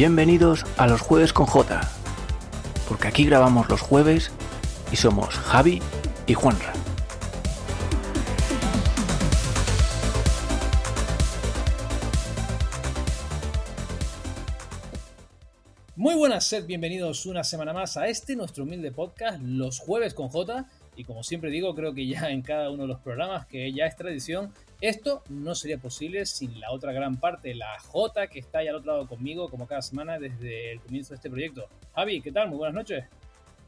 Bienvenidos a los jueves con J, porque aquí grabamos los jueves y somos Javi y Juanra. Muy buenas, sed bienvenidos una semana más a este nuestro humilde podcast, Los Jueves con J. Y como siempre digo, creo que ya en cada uno de los programas, que ya es tradición, esto no sería posible sin la otra gran parte, la J, que está ahí al otro lado conmigo, como cada semana desde el comienzo de este proyecto. Javi, ¿qué tal? Muy buenas noches.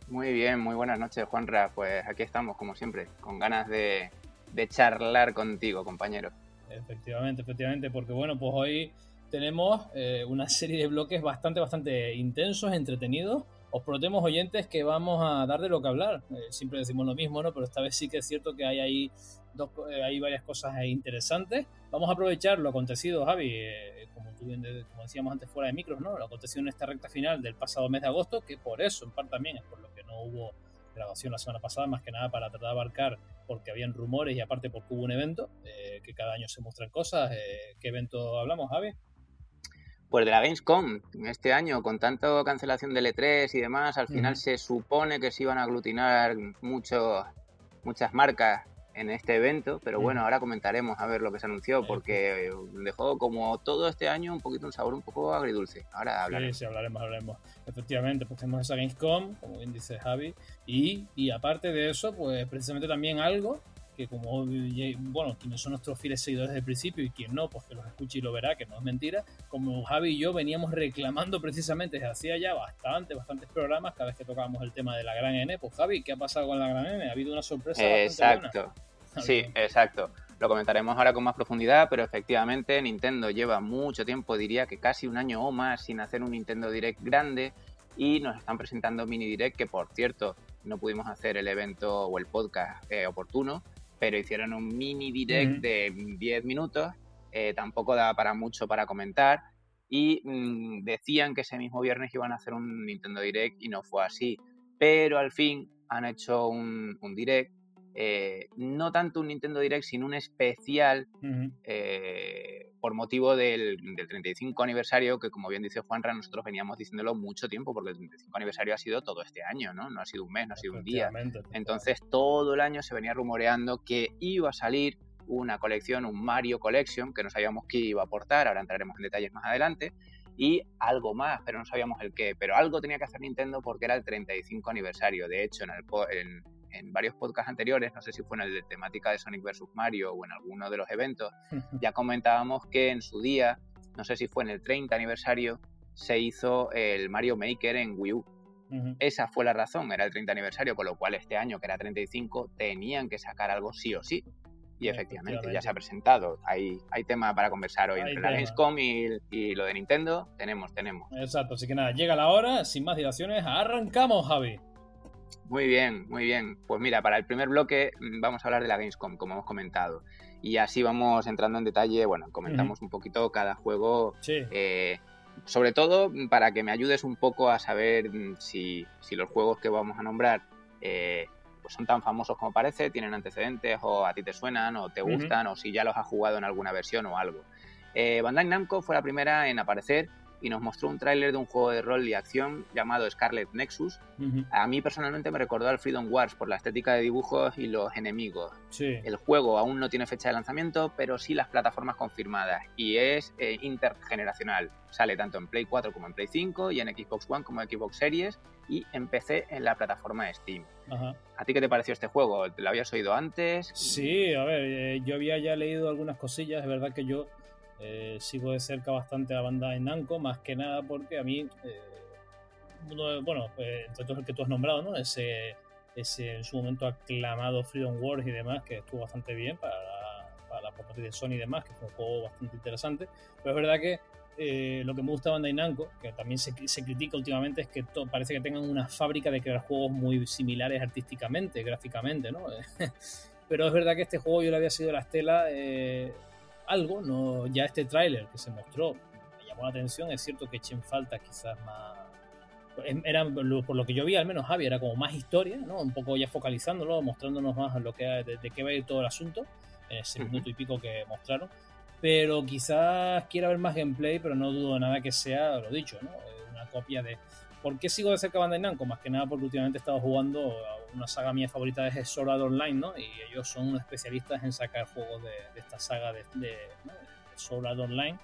Muy bien, muy buenas noches, Juanra. Pues aquí estamos, como siempre, con ganas de, de charlar contigo, compañero. Efectivamente, efectivamente, porque bueno, pues hoy tenemos eh, una serie de bloques bastante, bastante intensos, entretenidos. Os prometemos, oyentes, que vamos a dar de lo que hablar. Eh, siempre decimos lo mismo, ¿no? Pero esta vez sí que es cierto que hay ahí dos, eh, hay varias cosas interesantes. Vamos a aprovechar lo acontecido, Javi, como, tú bien, como decíamos antes fuera de micros, ¿no? Lo acontecido en esta recta final del pasado mes de agosto, que por eso, en parte también, es por lo que no hubo grabación la semana pasada, más que nada para tratar de abarcar, porque habían rumores y aparte porque hubo un evento, que cada año se muestran cosas. ¿Qué evento hablamos, Javi? Pues de la Gamescom, este año, con tanto cancelación de E3 y demás, al final se supone que se iban a aglutinar mucho, muchas marcas en este evento, pero bueno, ahora comentaremos a ver lo que se anunció, porque dejó como todo este año un poquito un sabor un poco agridulce. Ahora hablaremos. Sí, sí, hablaremos, hablaremos. Efectivamente, pues tenemos esa Gamescom, como bien dice Javi, y, y aparte de eso, pues precisamente también algo que como, bueno, quienes son nuestros fieles seguidores desde el principio y quien no, pues que los escuche y lo verá, que no es mentira, como Javi y yo veníamos reclamando precisamente desde hacía ya bastante, bastantes programas, cada vez que tocábamos el tema de la Gran N, pues Javi, ¿qué ha pasado con la Gran N? Ha habido una sorpresa. Exacto, sí, exacto. Lo comentaremos ahora con más profundidad, pero efectivamente Nintendo lleva mucho tiempo, diría que casi un año o más, sin hacer un Nintendo Direct grande y nos están presentando mini direct que por cierto no pudimos hacer el evento o el podcast eh, oportuno pero hicieron un mini direct de 10 minutos, eh, tampoco daba para mucho para comentar, y mm, decían que ese mismo viernes iban a hacer un Nintendo Direct y no fue así, pero al fin han hecho un, un direct eh, no tanto un Nintendo Direct, sino un especial eh, por motivo del, 35 aniversario, que como bien dice Juanra, nosotros veníamos diciéndolo mucho tiempo, porque el 35 aniversario ha sido todo este año, ¿no? No ha sido un mes, no ha sido un día. Entonces todo el año se venía rumoreando que iba a salir una colección, un Mario Collection, que no sabíamos qué iba a aportar, ahora entraremos en detalles más adelante, y algo más, pero no sabíamos el qué. Pero algo tenía que hacer Nintendo porque era el 35 aniversario. De hecho, en, el, en, en varios podcasts anteriores, no sé si fue en el de temática de Sonic vs. Mario o en alguno de los eventos, ya comentábamos que en su día, no sé si fue en el 30 aniversario, se hizo el Mario Maker en Wii U. Esa fue la razón, era el 30 aniversario, con lo cual este año, que era 35, tenían que sacar algo sí o sí. Y efectivamente, ya se ha presentado. Hay, hay tema para conversar hoy entre la Gamescom y, y, lo de Nintendo. Tenemos, tenemos. Exacto, así que nada, llega la hora, sin más dilaciones, arrancamos, Javi. Muy bien, muy bien. Pues mira, para el primer bloque mm, vamos a hablar de la Gamescom, como hemos comentado. Y así vamos entrando en detalle, bueno, comentamos un poquito cada juego. Eh, sobre todo para que me ayudes un poco a saber mm, si, los juegos que vamos a nombrar eh, pues son tan famosos como parece, tienen antecedentes o a ti te suenan o te gustan o si ya los has jugado en alguna versión o algo. Eh, Bandai Namco fue la primera en aparecer y nos mostró un tráiler de un juego de rol y acción llamado Scarlet Nexus. A mí personalmente me recordó al Freedom Wars por la estética de dibujos y los enemigos. El juego aún no tiene fecha de lanzamiento, pero sí las plataformas confirmadas y es eh, intergeneracional. Sale tanto en Play 4 como en Play 5 y en Xbox One como en Xbox Series y en PC en la plataforma Steam. ¿A ti qué te pareció este juego? ¿Te lo habías oído antes? Sí, a ver, eh, yo había ya leído algunas cosillas, es verdad que yo eh, sigo de cerca bastante la banda de Namco, más que nada porque a mí, eh, bueno, pues, entre todos el que tú has nombrado, ¿no? Ese, ese en su momento aclamado Freedom Wars y demás, que estuvo bastante bien para la, para la de Sony y demás, que fue un juego bastante interesante. Pero es verdad que eh, lo que me gusta de Bandai Namco, que también se, se critica últimamente, es que parece que tengan una fábrica de crear juegos muy similares artísticamente, gráficamente, ¿no? Pero es verdad que este juego yo le había sido la estela eh, algo, no ya este tráiler que se mostró me llamó la atención, es cierto que echen falta quizás más em, era por lo que yo vi al menos Javi era como más historia, ¿no? Un poco ya focalizándolo, mostrándonos más lo que de, qué va a ir todo el asunto en ese minuto y pico que mostraron. pero quizás quiera ver más gameplay, pero no dudo nada que sea lo dicho, ¿no? Una copia de... ¿Por qué sigo de cerca Bandai Namco? Más que nada porque últimamente he estado jugando una saga mía favorita es Sword Art Online, ¿no? Y ellos son especialistas en sacar juegos de, esta saga de, de, Sword Art Online.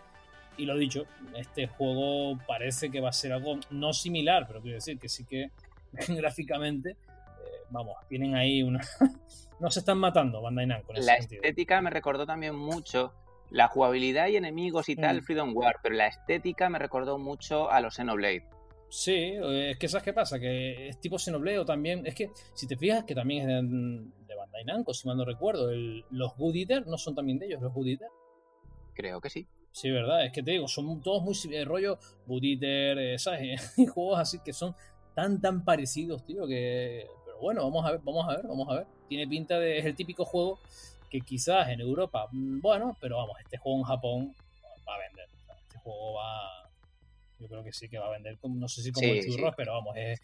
Y lo dicho, este juego parece que va a ser algo no similar, pero quiero decir que sí que gráficamente, eh, vamos, tienen ahí una... no se están matando Bandai Namco. la estética me recordó también mucho la jugabilidad y enemigos y tal, mm. Freedom War, pero la estética me recordó mucho a los Xenoblade. Sí, es que ¿sabes qué pasa? Que es tipo Xenoblade o también... Es que, si te fijas, que también es de, Bandai Namco, si mal no recuerdo. los Good Eater no son también de ellos, los Good Eater. Creo que sí. Sí, verdad, es que te digo, son todos muy eh, rollo Good Eater, eh, ¿sabes? juegos así que son tan, tan parecidos, tío, que... Pero bueno, vamos a ver, vamos a ver, vamos a ver. Tiene pinta de... Es el típico juego que quizás en Europa, mm, bueno, pero vamos, este juego en Japón va a vender. Este juego va yo creo que sí que va a vender, no sé si como el churros, pero vamos, es,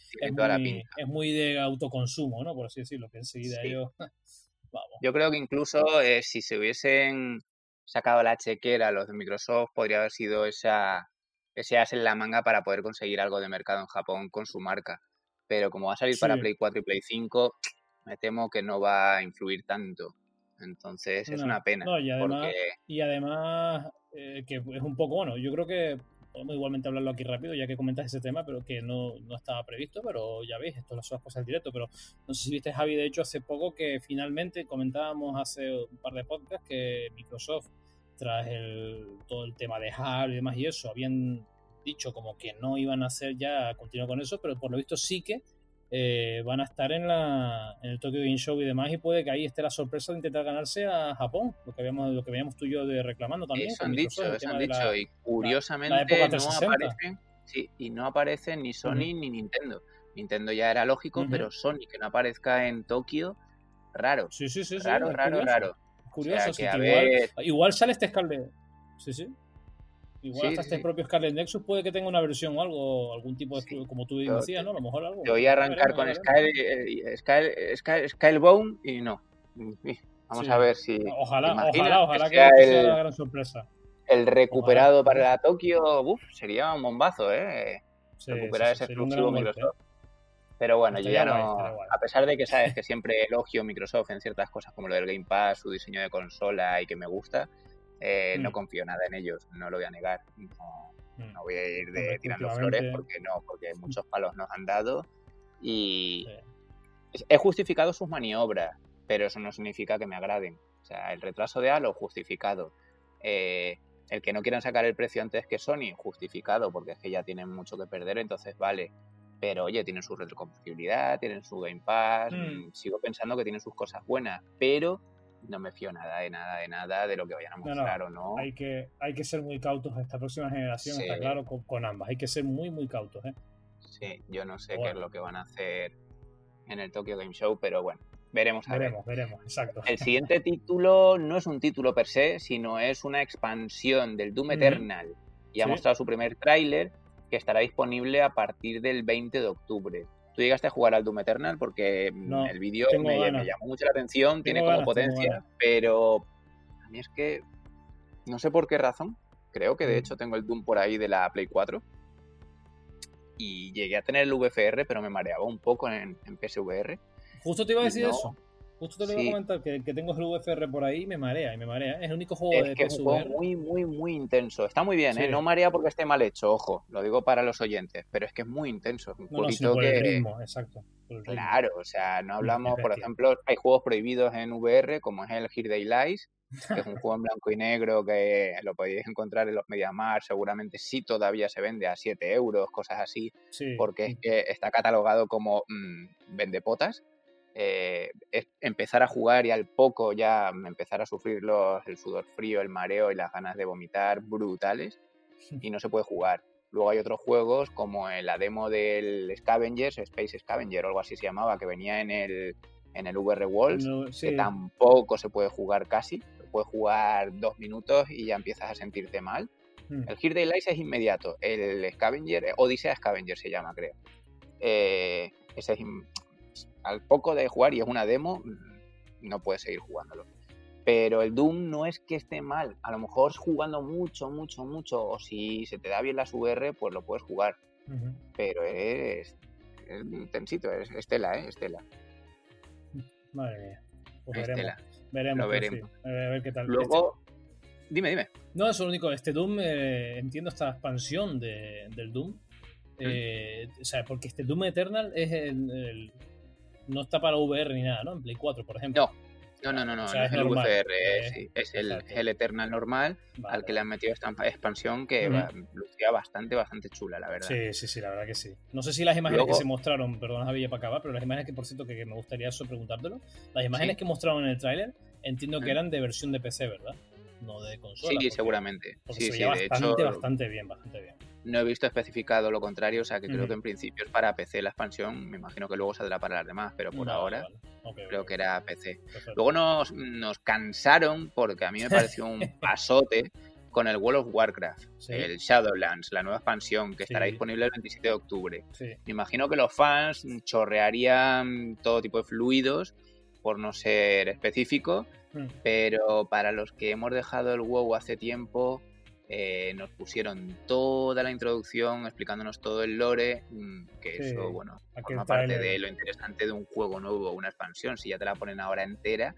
muy, de autoconsumo, ¿no? Por así decirlo, que enseguida ellos... vamos. Yo creo que incluso eh, si se hubiesen sacado la chequera los de Microsoft, podría haber sido esa, ese as en la manga para poder conseguir algo de mercado en Japón con su marca. Pero como va a salir para Play 4 y Play 5, me temo que no va a influir tanto. Entonces es una pena. y además, y además eh, que es un poco, bueno, yo creo que podemos igualmente hablarlo aquí rápido, ya que comentas ese tema, pero que no, no estaba previsto, pero ya veis, esto son las cosas del directo, pero no sé si viste, Javi, de hecho, hace poco que finalmente comentábamos hace un par de podcasts que Microsoft, tras el, todo el tema de Halo y demás y eso, habían dicho como que no iban a hacer ya, continuar con eso, pero por lo visto sí que eh, van a estar en, la, en el Tokyo Game Show y demás y puede que ahí esté la sorpresa de intentar ganarse a Japón, lo que habíamos, lo que veíamos tú y yo de reclamando también. Eso han dicho, eso han dicho y curiosamente no aparecen, sí, y no aparecen ni Sony ni Nintendo. Nintendo ya era lógico, pero Sony que no aparezca en Tokio, raro. Sí, sí, sí. Raro, raro, raro. Curioso, igual, igual, sale este escalde. Sí, sí. Igual hasta este propio Scarlet Nexus puede que tenga una versión o algo, algún tipo de, como tú decías, ¿no? A lo mejor algo. Te voy a arrancar con Sky, Sky, Skybone y no. Vamos a ver si. Ojalá, ojalá, ojalá que, sea la gran sorpresa. El recuperado para Tokio, uff, sería un bombazo, ¿eh? Recuperar ese exclusivo Microsoft. ¿eh? Pero bueno, yo ya no. A pesar de que sabes que siempre elogio Microsoft en ciertas cosas como lo del Game Pass, su diseño de consola y que me gusta, eh, no mm. confío nada en ellos, no lo voy a negar. No, mm. voy a ir de tirando flores porque no, porque muchos palos nos han dado y he justificado sus maniobras, pero eso no significa que me agraden. O sea, el retraso de Halo, justificado. Eh, el que no quieran sacar el precio antes que Sony, justificado, porque es que ya tienen mucho que perder, entonces vale. Pero oye, tienen su retrocompatibilidad, tienen su Game Pass, mm. sigo pensando que tienen sus cosas buenas, pero no me fío nada de nada de nada de lo que vayan a mostrar o no. Hay que, hay que ser muy cautos esta próxima generación, está claro, con, ambas. Hay que ser muy, muy cautos. ¿eh? Sí, yo no sé qué es lo que van a hacer en el Tokyo Game Show, pero bueno, veremos. A veremos, veremos, exacto. El siguiente título no es un título per se, sino es una expansión del Doom Eternal. Y ha mostrado su primer tráiler que estará disponible a partir del 20 de octubre. Tú llegaste a jugar al Doom Eternal porque mm, el vídeo me, llamó mucho la atención, tiene como potencia, pero a mí es que no sé por qué razón. Creo que de mm. hecho tengo el Doom por ahí de la Play 4. Y llegué a tener el VFR, pero me mareaba un poco en, en PSVR. Justo te iba a decir eso. Justo te lo iba a comentar que, tengo el VFR por ahí y me marea y me marea. Es el único juego de que es un juego muy, muy, muy intenso. Está muy bien, ¿eh? No marea porque esté mal hecho, ojo. Lo digo para los oyentes, pero es que es muy intenso. un no, por el ritmo, exacto. Claro, o sea, no hablamos, por ejemplo, hay juegos prohibidos en VR, como es el Here Day Lies, que es un juego en blanco y negro que lo podéis encontrar en los Mediamar, seguramente sí todavía se vende a 7 euros, cosas así, porque es que está catalogado como mmm, vendepotas eh, empezar a jugar y al poco ya empezar a sufrir los, el sudor frío, el mareo y las ganas de vomitar brutales y no se puede jugar. Luego hay otros juegos como la demo del Scavengers, Space Scavenger o algo así se llamaba, que venía en el, en el VR Walls, que tampoco se puede jugar casi. Puedes jugar dos minutos y ya empiezas a sentirte mal. Hmm. El Here Daylight es inmediato. El Scavenger, Odisea Scavenger se llama, creo. Eh, ese es al poco de jugar y es una demo, mm, no puedes seguir jugándolo. Pero el Doom no es que esté mal. A lo mejor jugando mucho, mucho, mucho, o si se te da bien las VR, pues lo puedes jugar. Pero es, es intensito, es Estela, ¿eh? Estela. Madre mía. Pues veremos. Veremos. Lo veremos. A ver qué tal. Luego, dime, dime. No, es lo único. Este Doom, eh, entiendo esta expansión de, del Doom. Mm. Eh, o sea, porque este Doom Eternal es el, no está para VR ni nada, ¿no? En Play 4, por ejemplo. No, no, no, no, no, es, el VFR, eh, es, el, Eternal normal al que le han metido esta expansión que lucía bastante, bastante chula, la verdad. Sí, sí, sí, la verdad que sí. No sé si las imágenes que se mostraron, perdón, Javier, para acabar, pero las imágenes que, por cierto, que, me gustaría eso preguntártelo, las imágenes que mostraron en el tráiler, entiendo que eran de versión de PC, ¿verdad? No de consola. Sí, seguramente. sí, se bastante, bastante bien, bastante bien. No he visto especificado lo contrario, o sea que creo que en principio es para PC la expansión, me imagino que luego saldrá para las demás, pero por ahora creo que era PC. Luego nos, nos, cansaron, porque a mí me pareció un pasote, con el World of Warcraft, el Shadowlands, la nueva expansión que estará disponible el 27 de octubre. Me imagino que los fans chorrearían todo tipo de fluidos, por no ser específico, mm. pero para los que hemos dejado el WoW hace tiempo eh, nos pusieron toda la introducción explicándonos todo el lore, mm, que eso, bueno, forma parte de lo interesante de un juego nuevo, una expansión. Si ya te la ponen ahora entera,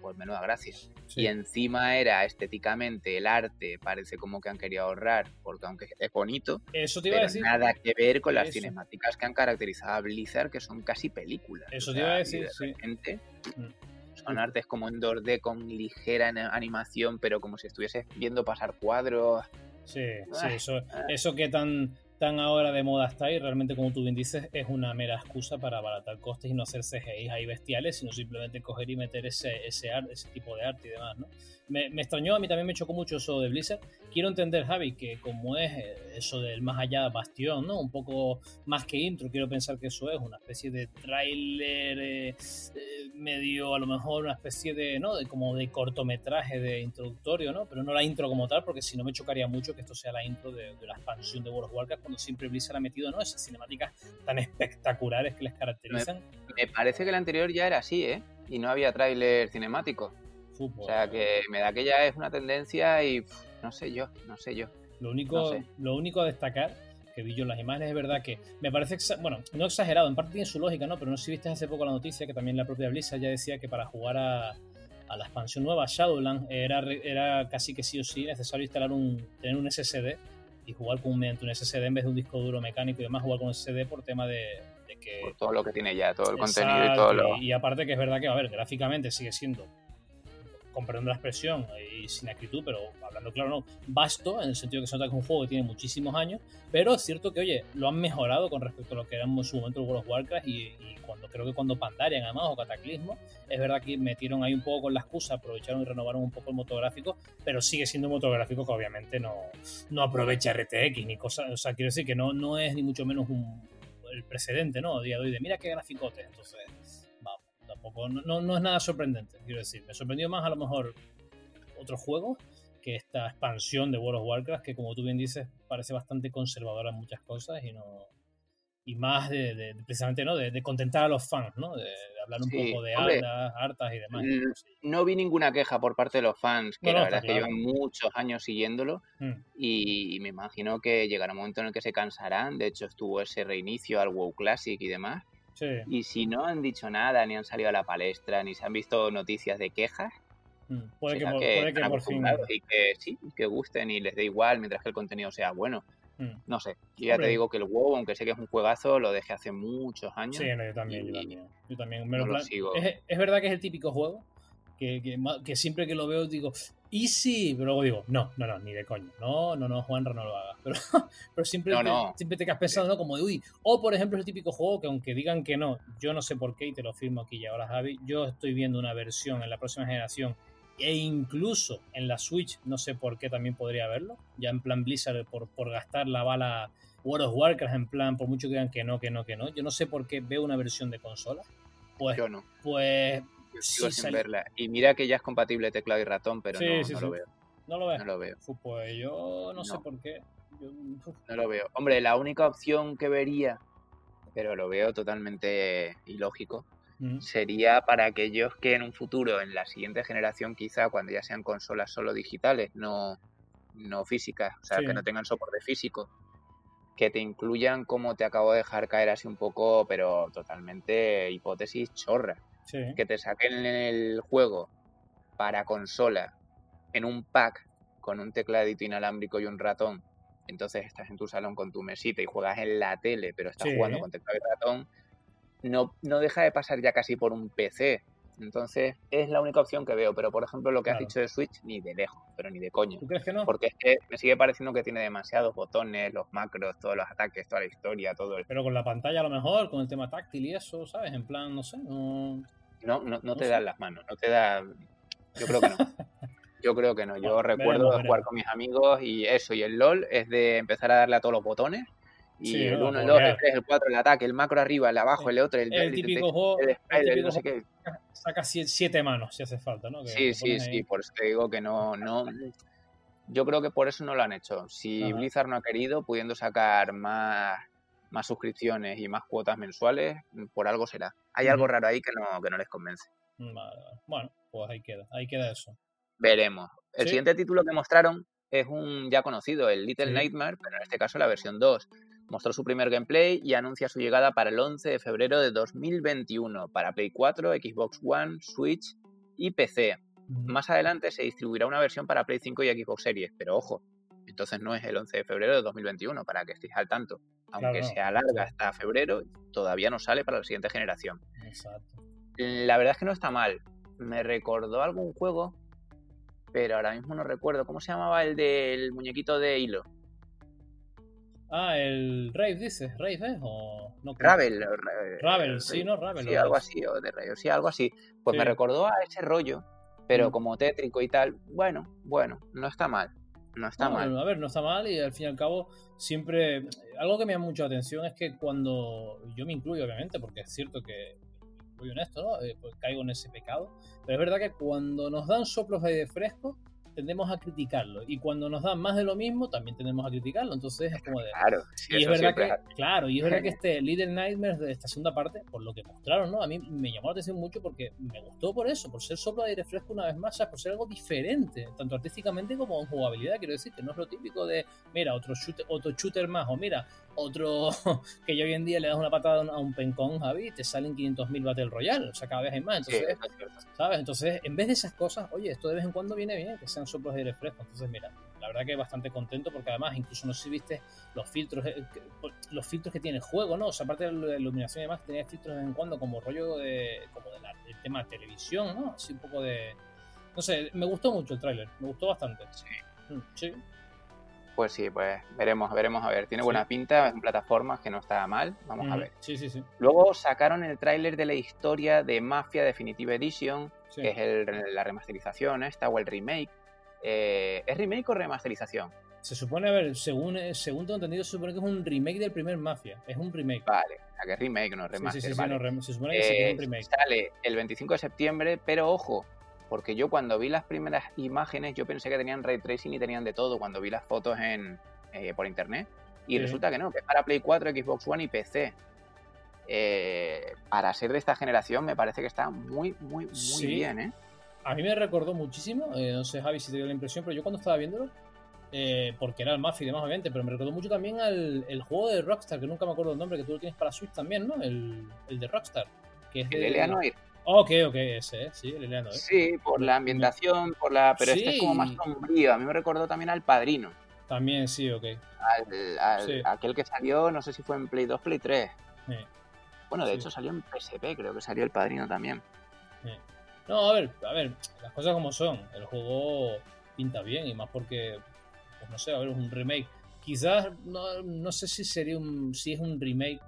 pues menuda gracia. Y encima era estéticamente el arte, parece como que han querido ahorrar, porque aunque es bonito, eso te iba a decir. nada que ver con las cinemáticas que han caracterizado a Blizzard, que son casi películas. Eso te iba a decir, son artes como en 2D con ligera animación, pero como si estuviese viendo pasar cuadros. Sí, sí, eso, eso que tan, tan ahora de moda está y realmente como tú bien dices es una mera excusa para abaratar costes y no hacer CGI ahí bestiales, sino simplemente coger y meter ese, ese, ese tipo de arte y demás, ¿no? me, extrañó, a mí también me chocó mucho eso de Blizzard. Quiero entender, Javi, que como es eh, eso del más allá bastión, ¿no? Un poco más que intro, quiero pensar que eso es una especie de tráiler eh, eh, medio, a lo mejor una especie de, ¿no? De, como de cortometraje de introductorio, ¿no? Pero no la intro como tal, porque si no me chocaría mucho que esto sea la intro de, la expansión de World of Warcraft, cuando siempre Blizzard ha metido, ¿no? Esas cinemáticas tan espectaculares que les caracterizan. Me, me parece que el anterior ya era así, ¿eh? Y no había tráiler cinemático. O sea que me da que ya es una tendencia y no sé yo, no sé yo. Lo único, lo único a destacar que vi yo en las imágenes es verdad que me parece, bueno, no exagerado, en parte tiene su lógica, ¿no? Pero no sé si viste hace poco la noticia que también la propia Blizzard ya decía que para jugar a, la expansión nueva Shadowlands era, era casi que sí o sí necesario instalar un, tener un SSD y jugar con, mediante un SSD en vez de un disco duro mecánico y demás, jugar con un SSD por tema de, que... Por todo lo que tiene ya, todo el contenido y todo lo... Y aparte que es verdad que, a ver, gráficamente sigue siendo con la expresión y sin acritud, pero hablando claro, no, vasto, en el sentido que se nota que es un juego que tiene muchísimos años, pero es cierto que, oye, lo han mejorado con respecto a lo que era en su momento el World of Warcraft y, cuando creo que cuando Pandarian, además, o Cataclismo, es verdad que metieron ahí un poco con la excusa, aprovecharon y renovaron un poco el motográfico, pero sigue siendo un motográfico que obviamente no, no aprovecha RTX ni cosas, o sea, quiero decir que no, no es ni mucho menos un, el precedente, ¿no? Día de hoy de mira qué graficote, entonces tampoco, no, no es nada sorprendente, quiero decir. Me sorprendió más a lo mejor otro juego que esta expansión de World of Warcraft, que como tú bien dices, parece bastante conservadora en muchas cosas y no y más de, precisamente no de, contentar a los fans, ¿no? De, hablar un poco de hartas, hartas y demás. No vi ninguna queja por parte de los fans, que la verdad es que llevan muchos años siguiéndolo mm. y, me imagino que llegará un momento en el que se cansarán. De hecho, estuvo ese reinicio al WoW Classic y demás. Y si no han dicho nada, ni han salido a la palestra, ni se han visto noticias de quejas, mm, puede que, por, fin. Y que sí, que gusten y les dé igual mientras que el contenido sea bueno. Mm. No sé, yo ya te digo que el WoW, aunque sé que es un juegazo, lo dejé hace muchos años. Sí, yo también, yo también. Me lo sigo. Es, verdad que es el típico juego que, que, siempre que lo veo digo, y sí, pero luego digo, no, no, no, ni de coño. No, no, no, Juanra, no lo hagas. Pero, pero siempre, te, siempre te quedas pensando, ¿no? Como de, uy. O, por ejemplo, el típico juego que aunque digan que no, yo no sé por qué, y te lo firmo aquí y ahora, Javi, yo estoy viendo una versión en la próxima generación e incluso en la Switch, no sé por qué también podría haberlo. Ya en plan Blizzard, por, por gastar la bala World of Warcraft, en plan, por mucho que digan que no, que no, que no. Yo no sé por qué veo una versión de consola. Pues, yo no. Pues sigo sin verla. Y mira que ya es compatible teclado y ratón, pero no, lo veo. ¿No lo veo? No lo veo. Pues yo no, sé por qué. No lo veo. Hombre, la única opción que vería, pero lo veo totalmente ilógico, mm. sería para aquellos que en un futuro, en la siguiente generación quizá, cuando ya sean consolas solo digitales, no, no físicas, o sea, que no tengan soporte físico, que te incluyan como te acabo de dejar caer así un poco, pero totalmente hipótesis chorra. Que te saquen el juego para consola en un pack con un tecladito inalámbrico y un ratón. Entonces estás en tu salón con tu mesita y juegas en la tele, pero estás jugando con teclado y ratón. No, no deja de pasar ya casi por un PC. Entonces, es la única opción que veo. Pero, por ejemplo, lo que has dicho de Switch, ni de lejos, pero ni de coño. ¿Tú crees que no? Porque es que me sigue pareciendo que tiene demasiados botones, los macros, todos los ataques, toda la historia, todo. El... Pero con la pantalla a lo mejor, con el tema táctil y eso, ¿sabes? En plan, no sé, no. No, no, te dan las manos, no te da. Yo creo que no. Yo creo que no. Yo recuerdo jugar con mis amigos y eso, y el LOL es de empezar a darle a todos los botones y el 1, el 2, el 3, el 4, el ataque, el macro arriba, el abajo, el otro, el, el, típico juego, el spider, no sé qué. Saca siete manos si hace falta, ¿no? sí, sí, sí, por eso te digo que no, no. Yo creo que por eso no lo han hecho. Si Blizzard no ha querido, pudiendo sacar más, más suscripciones y más cuotas mensuales, por algo será. Hay algo raro ahí que no, que no les convence. Vale, Bueno, pues ahí queda, ahí queda eso. Veremos. El siguiente título que mostraron es un ya conocido, el Little Nightmare, pero en este caso la versión 2 mostró su primer gameplay y anuncia su llegada para el 11 de febrero de 2021 para Play 4, Xbox One, Switch y PC. Más adelante se distribuirá una versión para Play 5 y Xbox Series, pero ojo, entonces no es el 11 de febrero de 2021 para que estéis al tanto. Aunque se alarga hasta febrero, todavía no sale para la siguiente generación. Exacto. La verdad es que no está mal. Me recordó algún juego, pero ahora mismo no recuerdo. ¿Cómo se llamaba el del muñequito de hilo? Ah, el Rave dices, Rave ¿eh? o no Ravel, Ravel, sí, no Ravel. Sí, algo así, o de Rave, sí, algo así. Pues me recordó a ese rollo, pero mm. como tétrico y tal. Bueno, bueno, no está mal. No está mal. A ver, no está mal y al fin y al cabo siempre... Algo que me llama mucho la atención es que cuando... Yo me incluyo, obviamente, porque es cierto que muy honesto, ¿no? Eh, pues caigo en ese pecado. Pero es verdad que cuando nos dan soplos de fresco, tendemos a criticarlo. Y cuando nos dan más de lo mismo, también tendemos a criticarlo. Entonces es como de. Claro, y es verdad que, claro, y es verdad que este Little Nightmares de esta segunda parte, por lo que mostraron, ¿no? A mí me llamó la atención mucho porque me gustó por eso, por ser soplo de aire fresco una vez más, o sea, por ser algo diferente, tanto artísticamente como en jugabilidad. Quiero decir que no es lo típico de, mira, otro shooter, otro shooter más, o mira, otro que yo hoy en día le das una patada a un pencón, Javi, y te salen 500.000 Battle Royale, o sea, cada vez hay más. Entonces, ¿sabes? Entonces, en vez de esas cosas, oye, esto de vez en cuando viene bien, que sean soplos de aire fresco. Entonces, mira, la verdad que bastante contento porque además, incluso no sé si viste los filtros, eh, los filtros que tiene el juego, ¿no? O sea, aparte de la iluminación y demás, tenía filtros de vez en cuando como rollo de, como del tema de televisión, ¿no? Así un poco de... No sé, me gustó mucho el tráiler, me gustó bastante. Sí. Mm, sí. Pues sí, pues veremos, veremos a ver. Tiene buena pinta en plataformas que no está mal. Vamos a ver. Sí, sí, sí. Luego sacaron el tráiler de la historia de Mafia Definitive Edition, que es la remasterización esta o el remake. Eh, ¿Es remake o remasterización? Se supone, a ver, según, eh, según tengo entendido, se supone que es un remake del primer Mafia. Es un remake. Vale, o que es remake, no remaster. Sí, sí, sí, no, se supone que es un eh, remake. Sale el 25 de septiembre, pero ojo, porque yo cuando vi las primeras imágenes yo pensé que tenían ray tracing y tenían de todo cuando vi las fotos en, eh, por internet. Y resulta que no, que es para Play 4, Xbox One y PC. Eh, para ser de esta generación me parece que está muy, muy, muy bien, ¿eh? A mí me recordó muchísimo, eh, no sé Javi si te dio la impresión, pero yo cuando estaba viéndolo, porque era el Mafia y demás obviamente, pero me recordó mucho también al el juego de Rockstar, que nunca me acuerdo el nombre, que tú lo tienes para Switch también, ¿no? El, de Rockstar. Que es el de, de Ok, ok, ese, ¿eh? sí, el ¿eh? Sí, por la ambientación, por la pero este es como más sombrío. A mí me recordó también al Padrino. También, sí, ok. Al, Aquel que salió, no sé si fue en Play 2, Play 3. Bueno, de hecho salió en PSP, creo que salió el Padrino también. No, a ver, a ver, las cosas como son. El juego pinta bien y más porque, pues no sé, a ver, es un remake. Quizás, no, no sé si sería un, si es un remake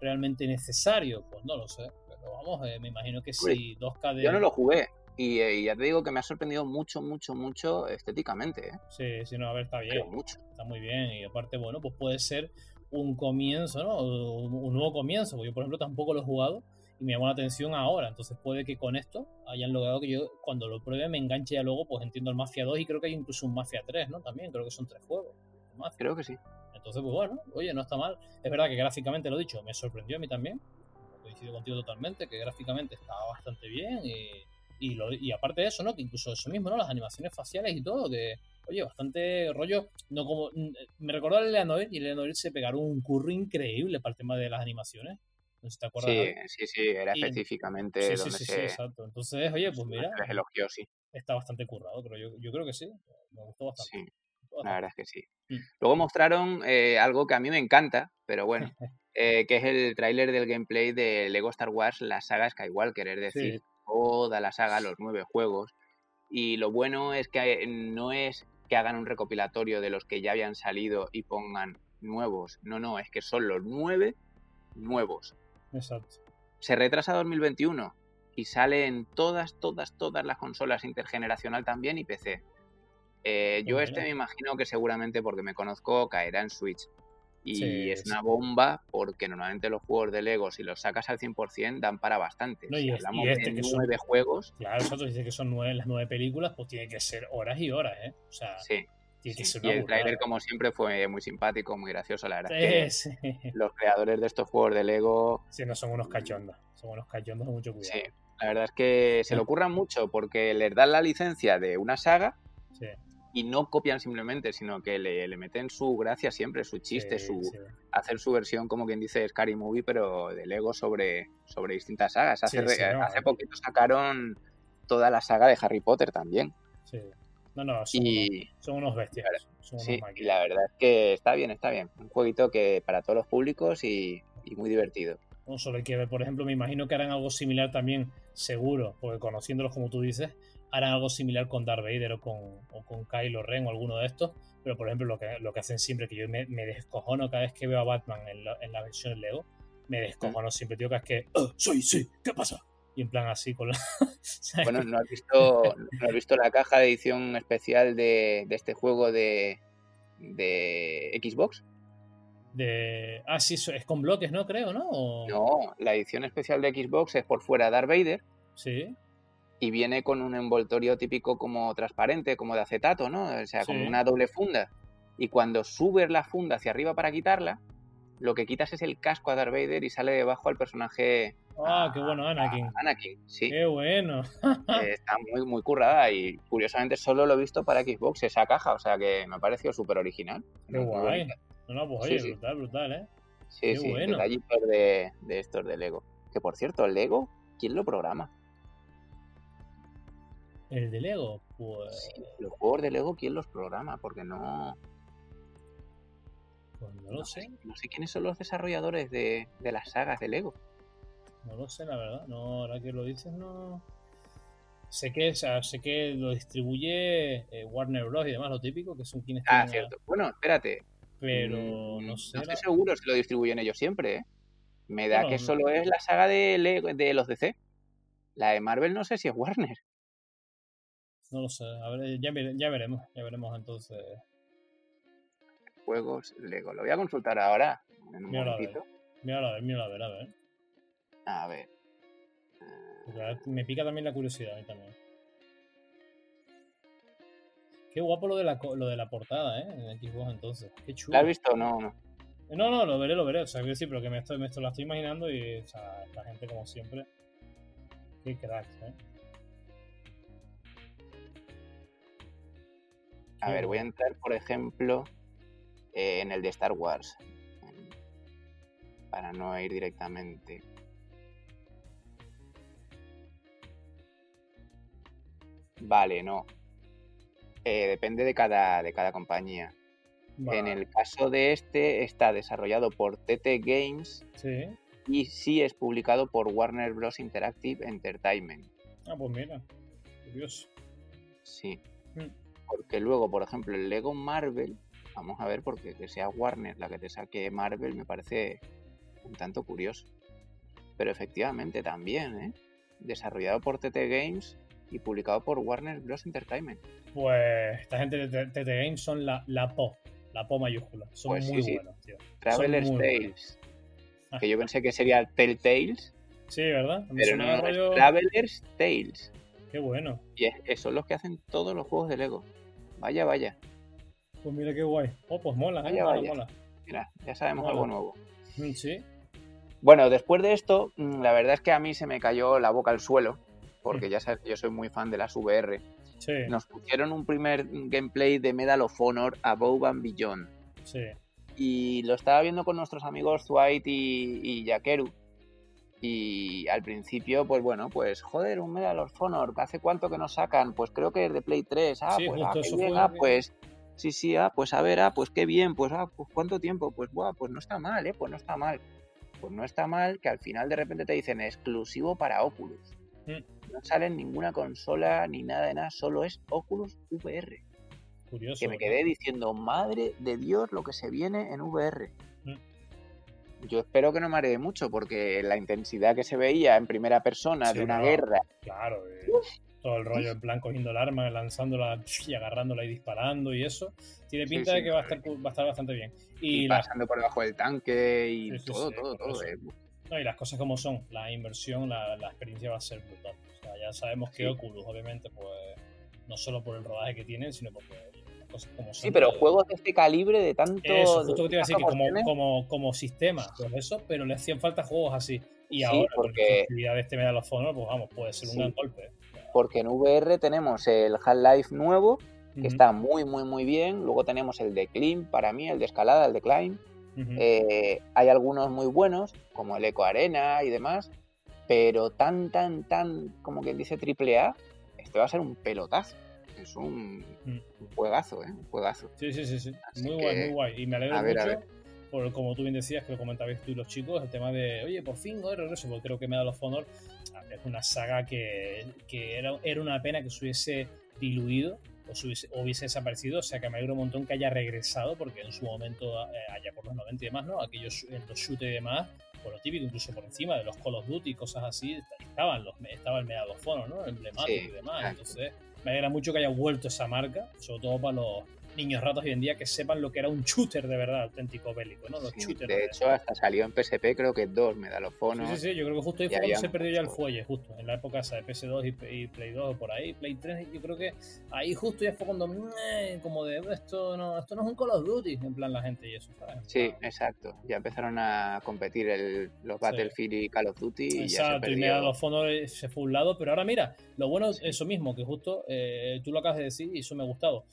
realmente necesario, pues no lo sé vamos, eh, me imagino que si 2K de... Yo no lo jugué. Eh, y, ya te digo que me ha sorprendido mucho, mucho, mucho estéticamente. ¿eh? Sí, sí, no, a ver, está bien. mucho. Está muy bien. Y aparte, bueno, pues puede ser un comienzo, ¿no? Un, nuevo comienzo. Yo, por ejemplo, tampoco lo he jugado y me llamó la atención ahora. Entonces puede que con esto hayan logrado que yo, cuando lo pruebe, me enganche ya luego, pues entiendo el Mafia 2 y creo que hay incluso un Mafia 3, ¿no? También, creo que son tres juegos. Creo que sí. Entonces, pues bueno, oye, no está mal. Es verdad que gráficamente lo he dicho, me sorprendió a mí también coincido contigo totalmente, que gráficamente estaba bastante bien y, y, lo, y aparte de eso, ¿no? Que incluso eso mismo, ¿no? Las animaciones faciales y todo, que, oye, bastante rollo, no como, me recordó a Eleanor y Eleanor se pegaron un curro increíble para el tema de las animaciones. No sé si te acuerdas. Sí, sí, sí, era Y- específicamente Sí, donde sí, sí, se, sí, exacto. Entonces, oye, pues mira, sí. está bastante currado, pero yo, yo creo que sí. Me gustó bastante. Sí, la verdad es que sí. Mm. Luego mostraron eh, algo que a mí me encanta, pero bueno, eh, que es el tráiler del gameplay de Lego Star Wars, la saga Skywalker, es decir, Sí. toda la saga, los nueve juegos. Y lo bueno es que eh, no es que hagan un recopilatorio de los que ya habían salido y pongan nuevos. No, no, es que son los nueve nuevos. Exacto. Se retrasa a 2021 y sale en todas, todas, todas las consolas intergeneracional también y PC. Eh, yo este me imagino que seguramente porque me conozco caerá en Switch. Y Sí, es una bomba porque normalmente los juegos de Lego, si los sacas al 100%, dan para bastante. No, si es- y hablamos este de que son- nueve juegos, Claro, exacto. Dice que son nueve, las nueve películas, pues tiene que ser horas y horas, ¿eh? O sea, sí. tiene que sí. ser Y el trailer, como siempre, fue muy simpático, muy gracioso. La verdad es Sí, sí. que los creadores de estos juegos de Lego Sí, no son unos cachondos. Son unos cachondos de mucho cuidado. Sí, la verdad es que se le ocurran mucho porque les dan la licencia de una saga Sí, y no copian simplemente, sino que le, le meten su gracia siempre, su chiste, sí, su sí. hacer su versión, como quien dice, Scary Movie, pero de Lego sobre, sobre distintas sagas. Hace, Sí, no, hace eh. poquito sacaron toda la saga de Harry Potter también. sí. No, no, son, Y son unos bestias. Son unos sí, y la verdad es que está bien, está bien. Un jueguito que para todos los públicos y, y muy divertido. No solo hay que ver, por ejemplo, me imagino que harán algo similar también, seguro, porque conociéndolos como tú dices, harán algo similar con Darth Vader o con, o con Kylo Ren o alguno de estos. Pero, por ejemplo, lo que, lo que hacen siempre, que yo me, me descojono cada vez que veo a Batman en la, en la versión Lego, me descojono siempre, tío, que es que, "Ah, soy, sí, ¿qué pasa? Y en plan así, con la. Bueno, ¿no has visto, ¿no has visto la caja de edición especial de, de este juego de, de Xbox? De... Ah, sí, es con bloques, ¿no? Creo, ¿no? O- No, la edición especial de Xbox es por fuera Darth Vader Sí, y viene con un envoltorio típico como transparente, como de acetato, ¿no? O sea, como Sí. una doble funda. Y cuando subes la funda hacia arriba para quitarla, lo que quitas es el casco a Darth Vader y sale debajo al personaje Ah, qué bueno, Anakin. Anakin. Sí, Qué bueno. eh, está muy, muy currada y curiosamente solo lo he visto para Xbox esa caja, o sea que me ha parecido súper original. Qué guay. No, no, pues Sí, oye, sí. brutal, brutal, ¿eh? Sí, Qué sí, bueno. detallitos de, de estos de Lego. Que por cierto, Lego, ¿quién lo programa? El de Lego, pues, Sí, los juegos de Lego, ¿quién los programa? Porque no, pues no lo sé. no sé quiénes son los desarrolladores de, de las sagas de Lego. No lo sé, la verdad. No, ahora que lo dices, no. Sé que, o sea, sé que lo distribuye eh, Warner Bros. y demás, lo típico, que son quienes Ah, cierto. Bueno, espérate. Pero Mm, no sé. No estoy la- seguro si lo distribuyen ellos siempre, ¿eh? Me da Bueno, que no- solo es la saga de, Lego- de los DC. La de Marvel no sé si es Warner. No lo sé. A ver, ya, vere- ya veremos. Ya veremos entonces. Juegos Lego. Lo voy a consultar ahora. En un Míralo a ver. momentito. Míralo a ver, míralo a ver, a ver. A ver. Porque me pica también la curiosidad a mí también. Qué guapo lo de la, lo de la portada, ¿eh? En Xbox entonces. Qué chulo. ¿La has visto o no? no? No, no, lo veré, lo veré. O sea, quiero decir, pero que me, estoy, me estoy, la estoy imaginando y, o sea, la gente como siempre. Qué cracks, ¿eh? A ver, voy a entrar, por ejemplo, eh, en el de Star Wars. Para no ir directamente. Vale, no. Eh, depende de cada, de cada compañía. En el caso de este, está desarrollado por TT Games Sí. y sí es publicado por Warner Bros. Interactive Entertainment. Ah, pues mira. Curioso. Sí. Mm. Porque luego, por ejemplo, el Lego Marvel, vamos a ver, porque que sea Warner la que te saque Marvel me parece un tanto curioso. Pero efectivamente también, ¿eh? Desarrollado por TT Games y publicado por Warner Bros. Entertainment. Pues esta gente de TT Games son la, la PO. La PO mayúscula. Son Pues sí, muy sí. buenos, tío. Traveler's Tales. Que yo pensé que sería Telltales, Sí, ¿verdad? Pero no, no, rollo- Traveler's Tales. Qué bueno. Y es- es- son los que hacen todos los juegos de Lego. Vaya, vaya. Pues mira qué guay. Oh, pues mola, ¿eh? Vaya, Mola, vaya. mola. Mira, ya sabemos Mola. algo nuevo. Mm, Sí. Bueno, después de esto, mm, la verdad es que a mí se me cayó la boca al suelo, porque ya sabes, yo soy muy fan de las VR. Sí, Nos pusieron un primer gameplay de Medal of Honor Above and Beyond. sí. Y lo estaba viendo con nuestros amigos Dwight y, y Yakeru. Y al principio, pues bueno, pues joder, un Medal of Honor, ¿hace cuánto que nos sacan? Pues creo que es de Play 3. Ah, Sí, pues, ah, qué bien, ah, pues sí, sí, ah, pues a ver, ah, pues qué bien, pues ah, pues cuánto tiempo, pues buah, pues no está mal, eh, pues no está mal. Pues no está mal que al final de repente te dicen exclusivo para Oculus. Mm. No sale en ninguna consola ni nada de nada, solo es Oculus VR. Curioso. Que me quedé diciendo, madre de Dios, lo que se viene en VR. Yo espero que no maree mucho, porque la intensidad que se veía en primera persona Sí, de una no. guerra, Claro, eh, todo el rollo en plan cogiendo el arma, lanzándola y agarrándola y disparando y eso, tiene pinta sí, de que va a, estar, va a estar bastante bien. y pasando por debajo del tanque y todo, todo, todo. eh. no, y las cosas como son, la inversión, la, la experiencia va a ser brutal. O sea, ya sabemos que. Oculus, obviamente, pues no solo por el rodaje que tienen, sino porque cosas como son. Sí, pero eh, juegos de este calibre, de tanto. Eso, justo que te iba a decir, que como, como, como sistema, pues eso, pero le hacían falta juegos así. Y Sí, ahora, la porque- exclusividad de este Medal of Honor, pues vamos, puede ser un Sí. gran golpe. Porque en VR tenemos el Half-Life nuevo, que está muy, muy, muy bien. Luego tenemos el de Climb, para mí, el de escalada, el de Climb. Eh, hay algunos muy buenos, como el Eco Arena y demás, pero tan, tan, tan, como quien dice triple A, este va a ser un pelotazo. Es un, Mm. un juegazo, ¿eh? Un juegazo. Sí, sí, sí, sí. Así Muy que, guay, muy guay. Y me alegro a mucho, ver. por como tú bien decías, que lo comentabais tú y los chicos, el tema de, oye, por fin, hoy regreso, porque creo que Medal of Honor ah, es una saga que, que era, era una pena que se hubiese diluido o, se hubiese, o hubiese desaparecido, o sea que me alegro un montón que haya regresado, porque en su momento, eh, allá por los 90 y demás, ¿no? Aquellos, en los shooters y demás, por lo típico, incluso por encima de los Call of Duty y cosas así, estaban los, estaba el Medal of Honor, ¿no? Emblemático Sí, y demás. Entonces, me alegra mucho que haya vuelto esa marca, sobre todo para los niños ratos hoy en día que sepan lo que era un shooter de verdad, auténtico bélico, ¿no? Los Sí, shooters. de hecho, hasta salió en PSP, creo que dos Medal of Honor. Sí, sí, sí, yo creo que justo ahí Y fue cuando se perdió ya el fuelle, justo, en la época esa de PS2 y, Play 2 o por ahí, Play 3, yo creo que ahí justo ya fue cuando, "Meh", como de, esto no, esto no es un Call of Duty, en plan la gente y eso, ¿sabes? Sí, exacto. Ya empezaron a competir el- los Battlefield y Call of Duty y ya se Exacto, y perdió. Medal of Honor eh, se fue a un lado, pero ahora mira, lo bueno es eso mismo, que justo eh, tú lo acabas de decir y eso me ha gustado.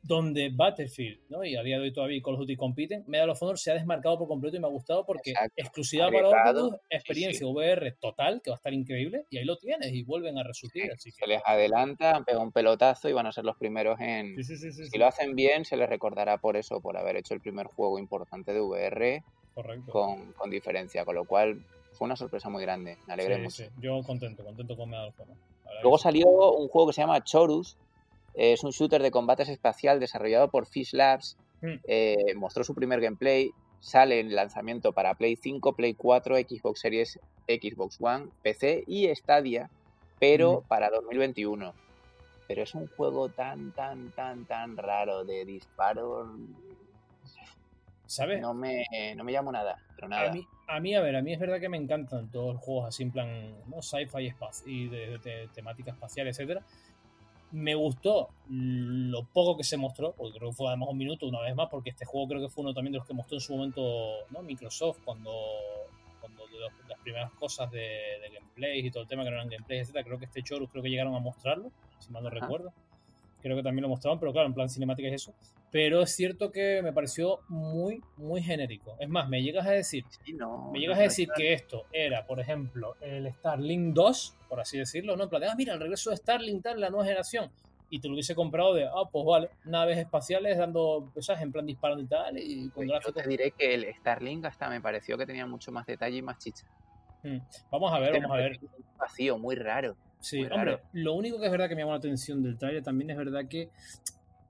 Donde Battlefield, ¿no? y a día de hoy todavía Call of Duty compiten, Medal of Honor se ha desmarcado por completo y me ha gustado porque Exacto. exclusiva para Oculus, experiencia VR total, que va a estar increíble, y ahí lo tienes y vuelven a resurgir. Así que, Se les adelanta, han pegado un pelotazo y van a ser los primeros en... Si lo hacen bien, se les recordará por eso, por haber hecho el primer juego importante de VR correcto. con, con diferencia, con lo cual fue una sorpresa muy grande, me alegré Sí, mucho. sí, Yo contento, contento con Medal of Honor. Luego salió un juego que se llama Chorus, es un shooter de combates espacial desarrollado por Fish Labs, Mm. eh, mostró su primer gameplay, sale en lanzamiento para Play 5, Play 4, Xbox Series, Xbox One, PC y Stadia, pero Mm. para 2021. Pero es un juego tan, tan, tan, tan raro de disparos. ¿Sabes? No me, no me llamo nada, pero A mí, a mí, a ver, a mí es verdad que me encantan todos los juegos así en plan, ¿no? Sci-fi y de, de temática espacial, etcétera. Me gustó lo poco que se mostró, porque creo que fue además un minuto una vez más, porque este juego creo que fue uno también de los que mostró en su momento ¿no? Microsoft cuando, cuando los- las primeras cosas de, de gameplay y todo el tema que no eran gameplay, etcétera. Creo que este Chorus creo que llegaron a mostrarlo, si mal no recuerdo. Creo que también lo mostraban, pero claro, en plan cinemática y eso. Pero es cierto que me pareció muy, muy genérico. Es más, me llegas a decir Sí, no, me no- llegas no a es decir nada. que esto era, por ejemplo, el Starlink 2, por así decirlo, ¿no? En plan de, ah, mira, el regreso de Starlink tal, la nueva generación. Y te lo hubiese comprado de, ah, pues vale, naves espaciales dando, ¿sabes? En plan disparando y tal, y con Pues yo te diré que el Starlink hasta me pareció que tenía mucho más detalle y más chicha. Mm. Vamos a ver, Este vamos a ver. un vacío, muy raro. Sí, muy hombre, raro. lo único que es verdad que me llama la atención del trailer también es verdad que,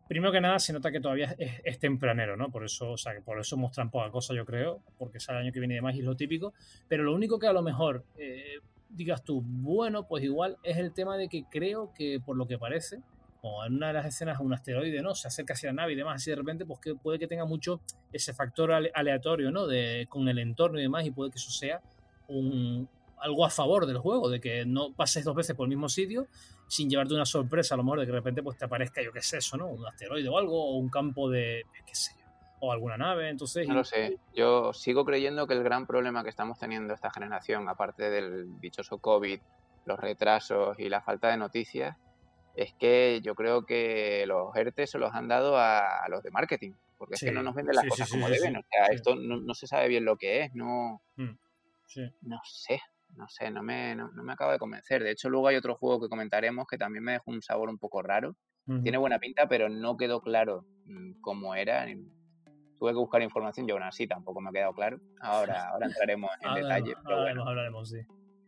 primero que nada, se nota que todavía es, es tempranero, ¿no? Por eso, o sea, que por eso muestran poca cosa, yo creo, porque sale el año que viene y demás y es lo típico. Pero lo único que a lo mejor eh, digas tú, bueno, pues igual es el tema de que creo que, por lo que parece, o en una de las escenas un asteroide, ¿no? Se acerca hacia la nave y demás, así de repente, pues que puede que tenga mucho ese factor ale- aleatorio, ¿no? De, con el entorno y demás, y puede que eso sea un, algo a favor del juego, de que no pases dos veces por el mismo sitio sin llevarte una sorpresa, a lo mejor de que de repente pues te aparezca, yo qué sé, eso, ¿no? Un asteroide o algo, o un campo de, qué sé yo, o alguna nave, entonces... No lo sé, yo sigo creyendo que el gran problema que estamos teniendo esta generación, aparte del dichoso COVID, los retrasos y la falta de noticias, es que yo creo que los ERTE se los han dado a, los de marketing, porque es que no nos venden las cosas como deben, o sea, esto no, se sabe bien lo que es, no... Mm, no sé, no sé, no me, no, me acaba de convencer. De hecho, luego hay otro juego que comentaremos que también me dejó un sabor un poco raro. Tiene buena pinta, pero no quedó claro mm, cómo era. Tuve que buscar información y aún así tampoco me ha quedado claro. Ahora, ahora entraremos en detalle. Pero bueno. hablaremos,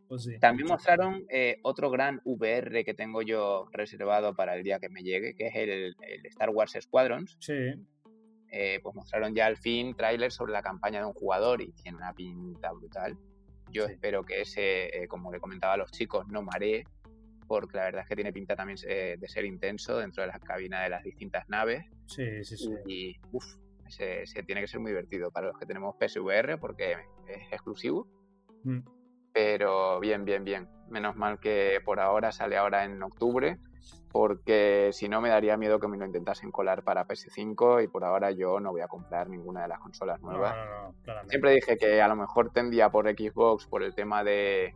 pues sí. También mostraron eh, otro gran VR que tengo yo reservado para el día que me llegue, que es el, Star Wars Squadrons. Sí. Eh, pues mostraron ya al fin tráiler sobre la campaña de un jugador y tiene una pinta brutal. Yo espero que ese, eh, como le comentaba a los chicos, no maree, porque la verdad es que tiene pinta también eh, de ser intenso dentro de las cabinas de las distintas naves. Sí, sí, sí. Y, uff, se, tiene que ser muy divertido para los que tenemos PSVR, porque es exclusivo. Mm. Pero bien, bien, bien. Menos mal que por ahora sale ahora en octubre porque si no me daría miedo que me lo intentasen colar para PS5 y por ahora yo no voy a comprar ninguna de las consolas nuevas. Siempre dije que a lo mejor tendría por Xbox por el tema de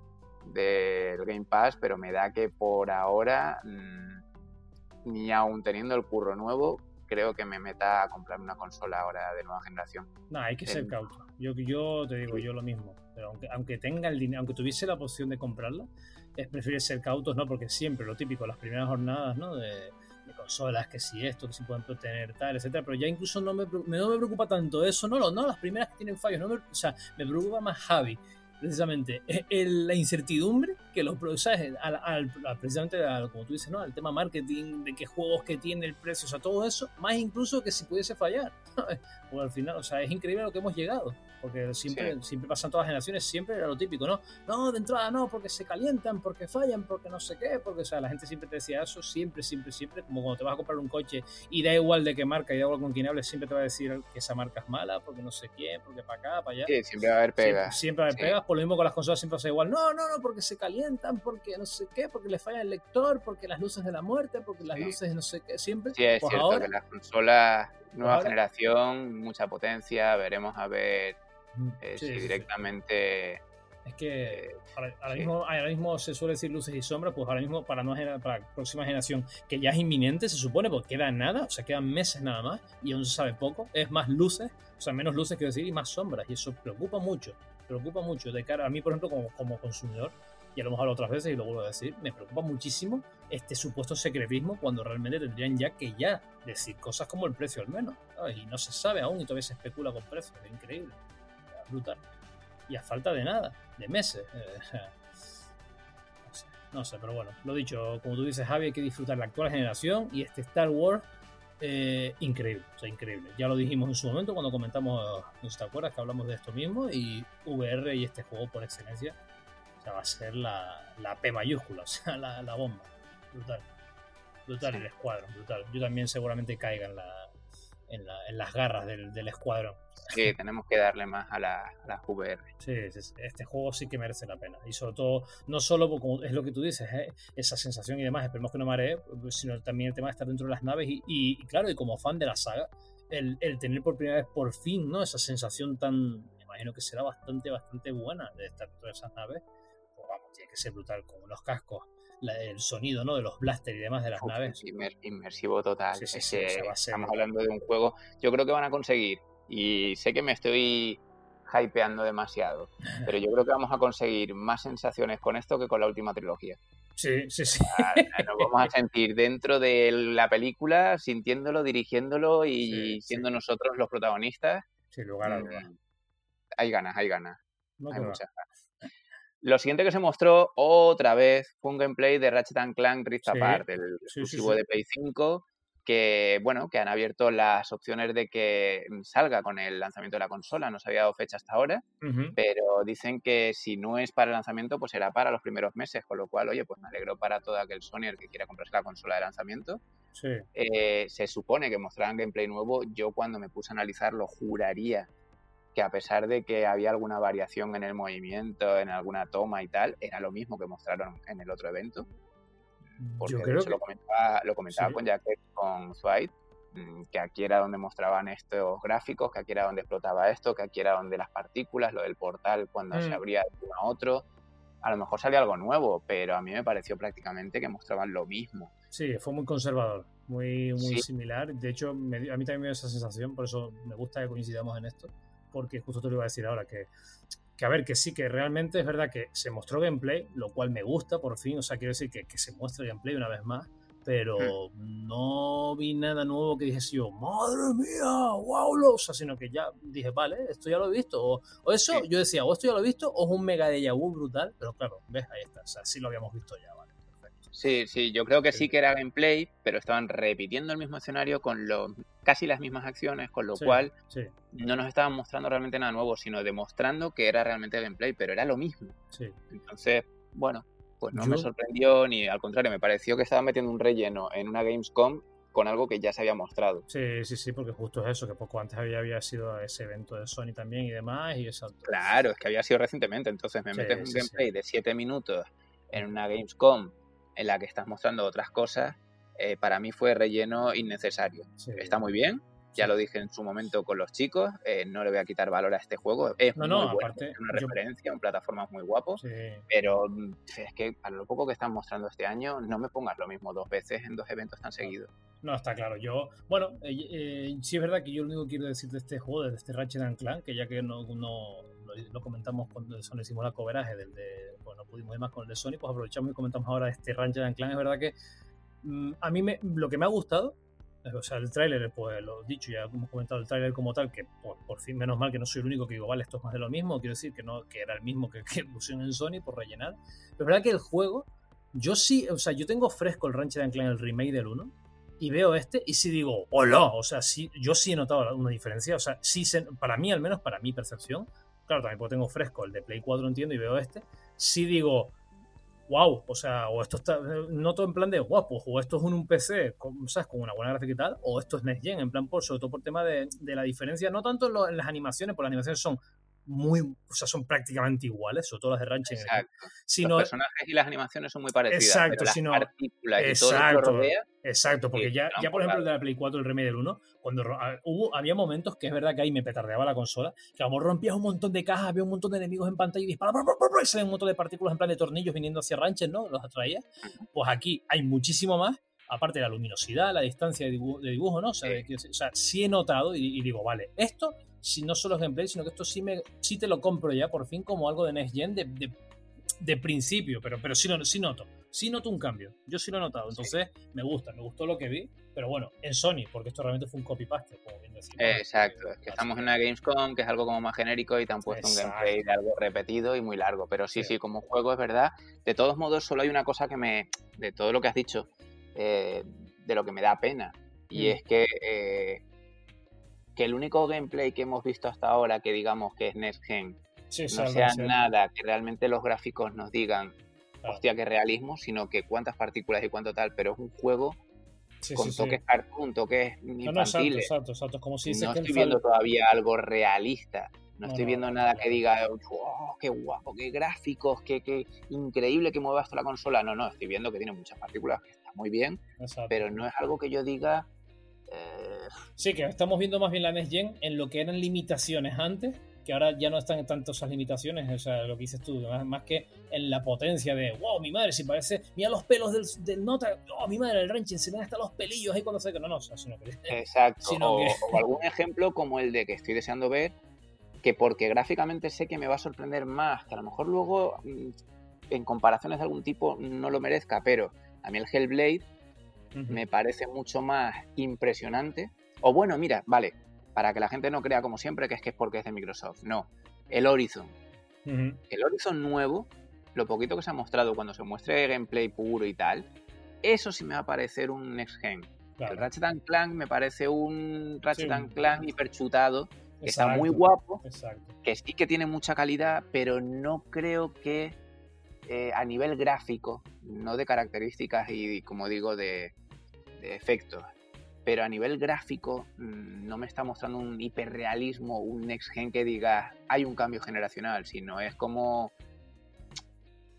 del Game Pass, pero me da que por ahora mm, ni aún teniendo el curro nuevo creo que me meta a comprar una consola ahora de nueva generación. No, hay que ser cauto. Yo, yo te digo, yo lo mismo. Pero aunque, aunque tenga el dinero, aunque tuviese la opción de comprarla, es prefiere ser cautos, ¿no? Porque siempre lo típico, las primeras jornadas, ¿no? De, consolas, que si esto, que si pueden tener tal, etcétera, pero ya incluso no me, no me preocupa tanto eso, no, no, las primeras que tienen fallos, no me, o sea, me preocupa más Javi, precisamente, la incertidumbre que los ¿sabes? Al, al, precisamente como tú dices, ¿no? Al tema marketing, de qué juegos que tiene el precio, o sea, todo eso, más incluso que si pudiese fallar, o al final, o sea, es increíble lo que hemos llegado porque siempre, siempre pasan todas las generaciones, siempre era lo típico, ¿no? No, de entrada no, porque se calientan, porque fallan, porque no sé qué, porque, o sea, la gente siempre te decía eso, siempre, siempre, siempre, como cuando te vas a comprar un coche y da igual de qué marca y da igual con quién hables, siempre te va a decir que esa marca es mala, porque no sé quién, porque para acá, para allá. Sí, siempre va a haber pegas. Siempre, va a haber pegas, por lo mismo con las consolas siempre pasa igual, no, no, no, porque se calientan, porque no sé qué, porque le falla el lector, porque las luces de la muerte, porque las luces no sé qué, siempre. Sí, es pues cierto que las consolas nueva generación, mucha potencia, veremos a ver eh, sí, directamente... Es que eh, ahora, mismo, ahora, mismo, se suele decir luces y sombras, pues ahora mismo para, no, para la próxima generación, que ya es inminente, se supone, porque queda nada, o sea, quedan meses nada más, y aún se sabe poco, es más luces, o sea, menos luces quiero decir, y más sombras, y eso preocupa mucho, preocupa mucho de cara a mí, por ejemplo, como, como consumidor, ya lo hemos hablado otras veces y lo vuelvo a decir, me preocupa muchísimo este supuesto secretismo cuando realmente tendrían ya que ya decir cosas como el precio al menos, y no se sabe aún y todavía se especula con precios, es increíble brutal. Y a falta de nada, de meses. Eh, no, sé, pero bueno, lo dicho, como tú dices, Javi, hay que disfrutar la actual generación y este Star Wars, eh, increíble, o sea, increíble. Ya lo dijimos en su momento cuando comentamos, no te acuerdas, que hablamos de esto mismo, y VR y este juego por excelencia, o sea, va a ser la, la P mayúscula, o sea, la, la bomba. Brutal. Brutal el escuadrón, brutal. Yo también seguramente caiga en la, en, las garras del, escuadrón. Sí, tenemos que darle más a la, a VR. Sí, este juego sí que merece la pena. Y sobre todo, no solo como es lo que tú dices, ¿eh? esa sensación y demás, esperemos que no maree, sino también el tema de estar dentro de las naves y, claro, y como fan de la saga, el, tener por primera vez por fin, ¿no? Esa sensación tan, me imagino que será bastante, bastante buena de estar dentro de esas naves. Pues vamos, tiene que ser brutal, con unos cascos el sonido ¿no? de los blasters y demás de las naves. inmersivo total. estamos hablando de un juego. Yo creo que van a conseguir, y sé que me estoy hypeando demasiado, pero yo creo que vamos a conseguir más sensaciones con esto que con la última trilogía. Sí, sí, sí. Nos vamos a sentir dentro de la película, sintiéndolo, dirigiéndolo y siendo nosotros los protagonistas. Sin lugar a dudas. Mm, hay ganas, hay ganas. hay muchas ganas. Lo siguiente que se mostró otra vez fue un gameplay de Ratchet Clank Rift Apart, el exclusivo de Play 5, que bueno, que han abierto las opciones de que salga con el lanzamiento de la consola. No se había dado fecha hasta ahora, pero dicen que si no es para el lanzamiento, pues será para los primeros meses, con lo cual, oye, pues me alegro para todo aquel Sony que quiera comprarse la consola de lanzamiento. Eh, se supone que mostrarán gameplay nuevo. Yo cuando me puse a analizarlo juraría que a pesar de que había alguna variación en el movimiento, en alguna toma y tal, era lo mismo que mostraron en el otro evento. Porque Yo creo que... lo comentaba, lo comentaba con Jack, con Swipe, mm, que aquí era donde mostraban estos gráficos, que aquí era donde explotaba esto, que aquí era donde las partículas, lo del portal cuando se mm. abría de uno a otro. A lo mejor salía algo nuevo, pero a mí me pareció prácticamente que mostraban lo mismo. Sí, fue muy conservador, muy, muy similar. De hecho, a mí también me dio esa sensación, por eso me gusta que coincidamos en esto, porque justo te lo iba a decir ahora, que que a ver, que sí, que realmente es verdad que se mostró gameplay, lo cual me gusta por fin, o sea, quiero decir que, que se muestre gameplay una vez más, pero hmm. no vi nada nuevo que dijese yo, madre mía, wow, o sea, sino que ya dije, vale, esto ya lo he visto, o, eso, yo decía, o esto ya lo he visto, o es un mega de vu brutal, pero claro, ves, ahí está, o sea, sí lo habíamos visto ya, vale. Sí, sí, yo creo que sí. que era gameplay, pero estaban repitiendo el mismo escenario con lo, casi las mismas acciones, con lo cual no nos estaban mostrando realmente nada nuevo, sino demostrando que era realmente gameplay, pero era lo mismo. Entonces, bueno, pues no me sorprendió ni al contrario, me pareció que estaban metiendo un relleno en una Gamescom con algo que ya se había mostrado. Sí, sí, sí, porque justo es eso, que poco antes había, había sido ese evento de Sony también y demás, y eso. Claro, es que había sido recientemente, entonces me metes un gameplay de 7 minutos en una Gamescom en la que estás mostrando otras cosas, eh, para mí fue relleno innecesario. Está muy bien, ya lo dije en su momento con los chicos, eh, no le voy a quitar valor a este juego. Es muy bueno, es una referencia, un plataforma muy guapo, pero mm, es que a lo poco que están mostrando este año, no me pongas lo mismo dos veces en dos eventos tan seguidos. No, está claro. Yo, bueno, eh, sí es verdad que yo lo único que quiero decir de este juego, de este Ratchet Clank, que ya que no, no lo comentamos cuando Sony hicimos la coveraje del de, no pudimos ir más con el de Sony, pues aprovechamos y comentamos ahora este Ratchet Clank. Es verdad que mm, a mí me, lo que me ha gustado, o sea, el tráiler, pues lo dicho, ya hemos comentado el tráiler como tal, que por, fin, menos mal que no soy el único que digo, vale, esto es más de lo mismo, quiero decir que no que era el mismo que, que pusieron en Sony por rellenar. Pero es verdad que el juego, yo sí, o sea, yo tengo fresco el Ratchet Clank, el remake del 1, y veo este y sí digo, hola, o sea, sí, yo sí he notado una diferencia, o sea, sí, para mí, al menos para mi percepción, claro, también tengo fresco el de Play 4, entiendo, y veo este, sí digo, wow, o sea, o esto está, noto en plan de, guapo, pues, o esto es un, PC, con, ¿sabes? Con una buena gráfica y tal, o esto es Next Gen, en plan, por, sobre todo por tema de, de la diferencia, no tanto en, en, las animaciones, porque las animaciones son muy, o sea, son prácticamente iguales, sobre todo las de. Exacto. Sino, los personajes y las animaciones son muy parecidas. Exacto, pero sino, las partículas y todo lo que Exacto, porque ya, ya por ejemplo el de la Play 4, el remake del 1, cuando hubo, había momentos que es verdad que ahí me petardeaba la consola, que como rompías un montón de cajas, había un montón de enemigos en pantalla y disparaba, y salen un montón de partículas en plan de tornillos viniendo hacia Rancher, ¿no? Los atraía. Pues aquí hay muchísimo más aparte de la luminosidad, la distancia de dibujo, ¿no? O sea, sí he notado y, digo, vale, esto si no solo es gameplay, sino que esto sí, me, sí te lo compro ya por fin como algo de Next Gen de, de, principio, pero, pero sí, sí noto, sí noto un cambio, yo sí lo he notado, entonces me gusta, me gustó lo que vi, pero bueno, en Sony, porque esto realmente fue un copy-paste, como bien decía. Exacto, es que estamos en una Gamescom que es algo como más genérico y te han puesto un gameplay de algo repetido y muy largo, pero sí, sí, como juego es verdad. De todos modos, solo hay una cosa que me, de todo lo que has dicho, eh, de lo que me da pena, y mm. es que eh, que el único gameplay que hemos visto hasta ahora que digamos que es Next Gen no sea nada que realmente los gráficos nos digan hostia qué realismo, sino que cuántas partículas y cuánto tal, pero es un juego con toques cartoon, toques infantiles. No, exacto, exacto, Como si no estoy viendo todavía algo realista. No, estoy viendo nada que diga, oh, qué guapo, qué gráficos, qué, qué increíble que mueva hasta la consola. No, no, estoy viendo que tiene muchas partículas, que está muy bien, pero no es algo que yo diga, eh, sí, que estamos viendo más bien la Next Gen en lo que eran limitaciones antes, que ahora ya no están tanto esas limitaciones, o sea, lo que dices tú, más, que en la potencia de, wow, mi madre, si parece, mira los pelos del, Nota, oh, mi madre, el ranching, se ven hasta los pelillos ahí cuando se... No, no, o sea, sino que... Exacto, o, algún ejemplo como el de que estoy deseando ver, que porque gráficamente sé que me va a sorprender más, que a lo mejor luego mm, en comparaciones de algún tipo no lo merezca, pero a mí el Hellblade me parece mucho más impresionante. O bueno, mira, vale, para que la gente no crea como siempre que es que es porque es de Microsoft. No, el Horizon. El Horizon nuevo, lo poquito que se ha mostrado cuando se muestre gameplay puro y tal, eso sí me va a parecer un next gen. El Ratchet Clank me parece un Ratchet Clank hiperchutado, que está muy guapo, que sí que tiene mucha calidad, pero no creo que eh, a nivel gráfico, no de características y como digo, de, efectos. Pero a nivel gráfico mm, no me está mostrando un hiperrealismo, un next gen que diga hay un cambio generacional, sino es como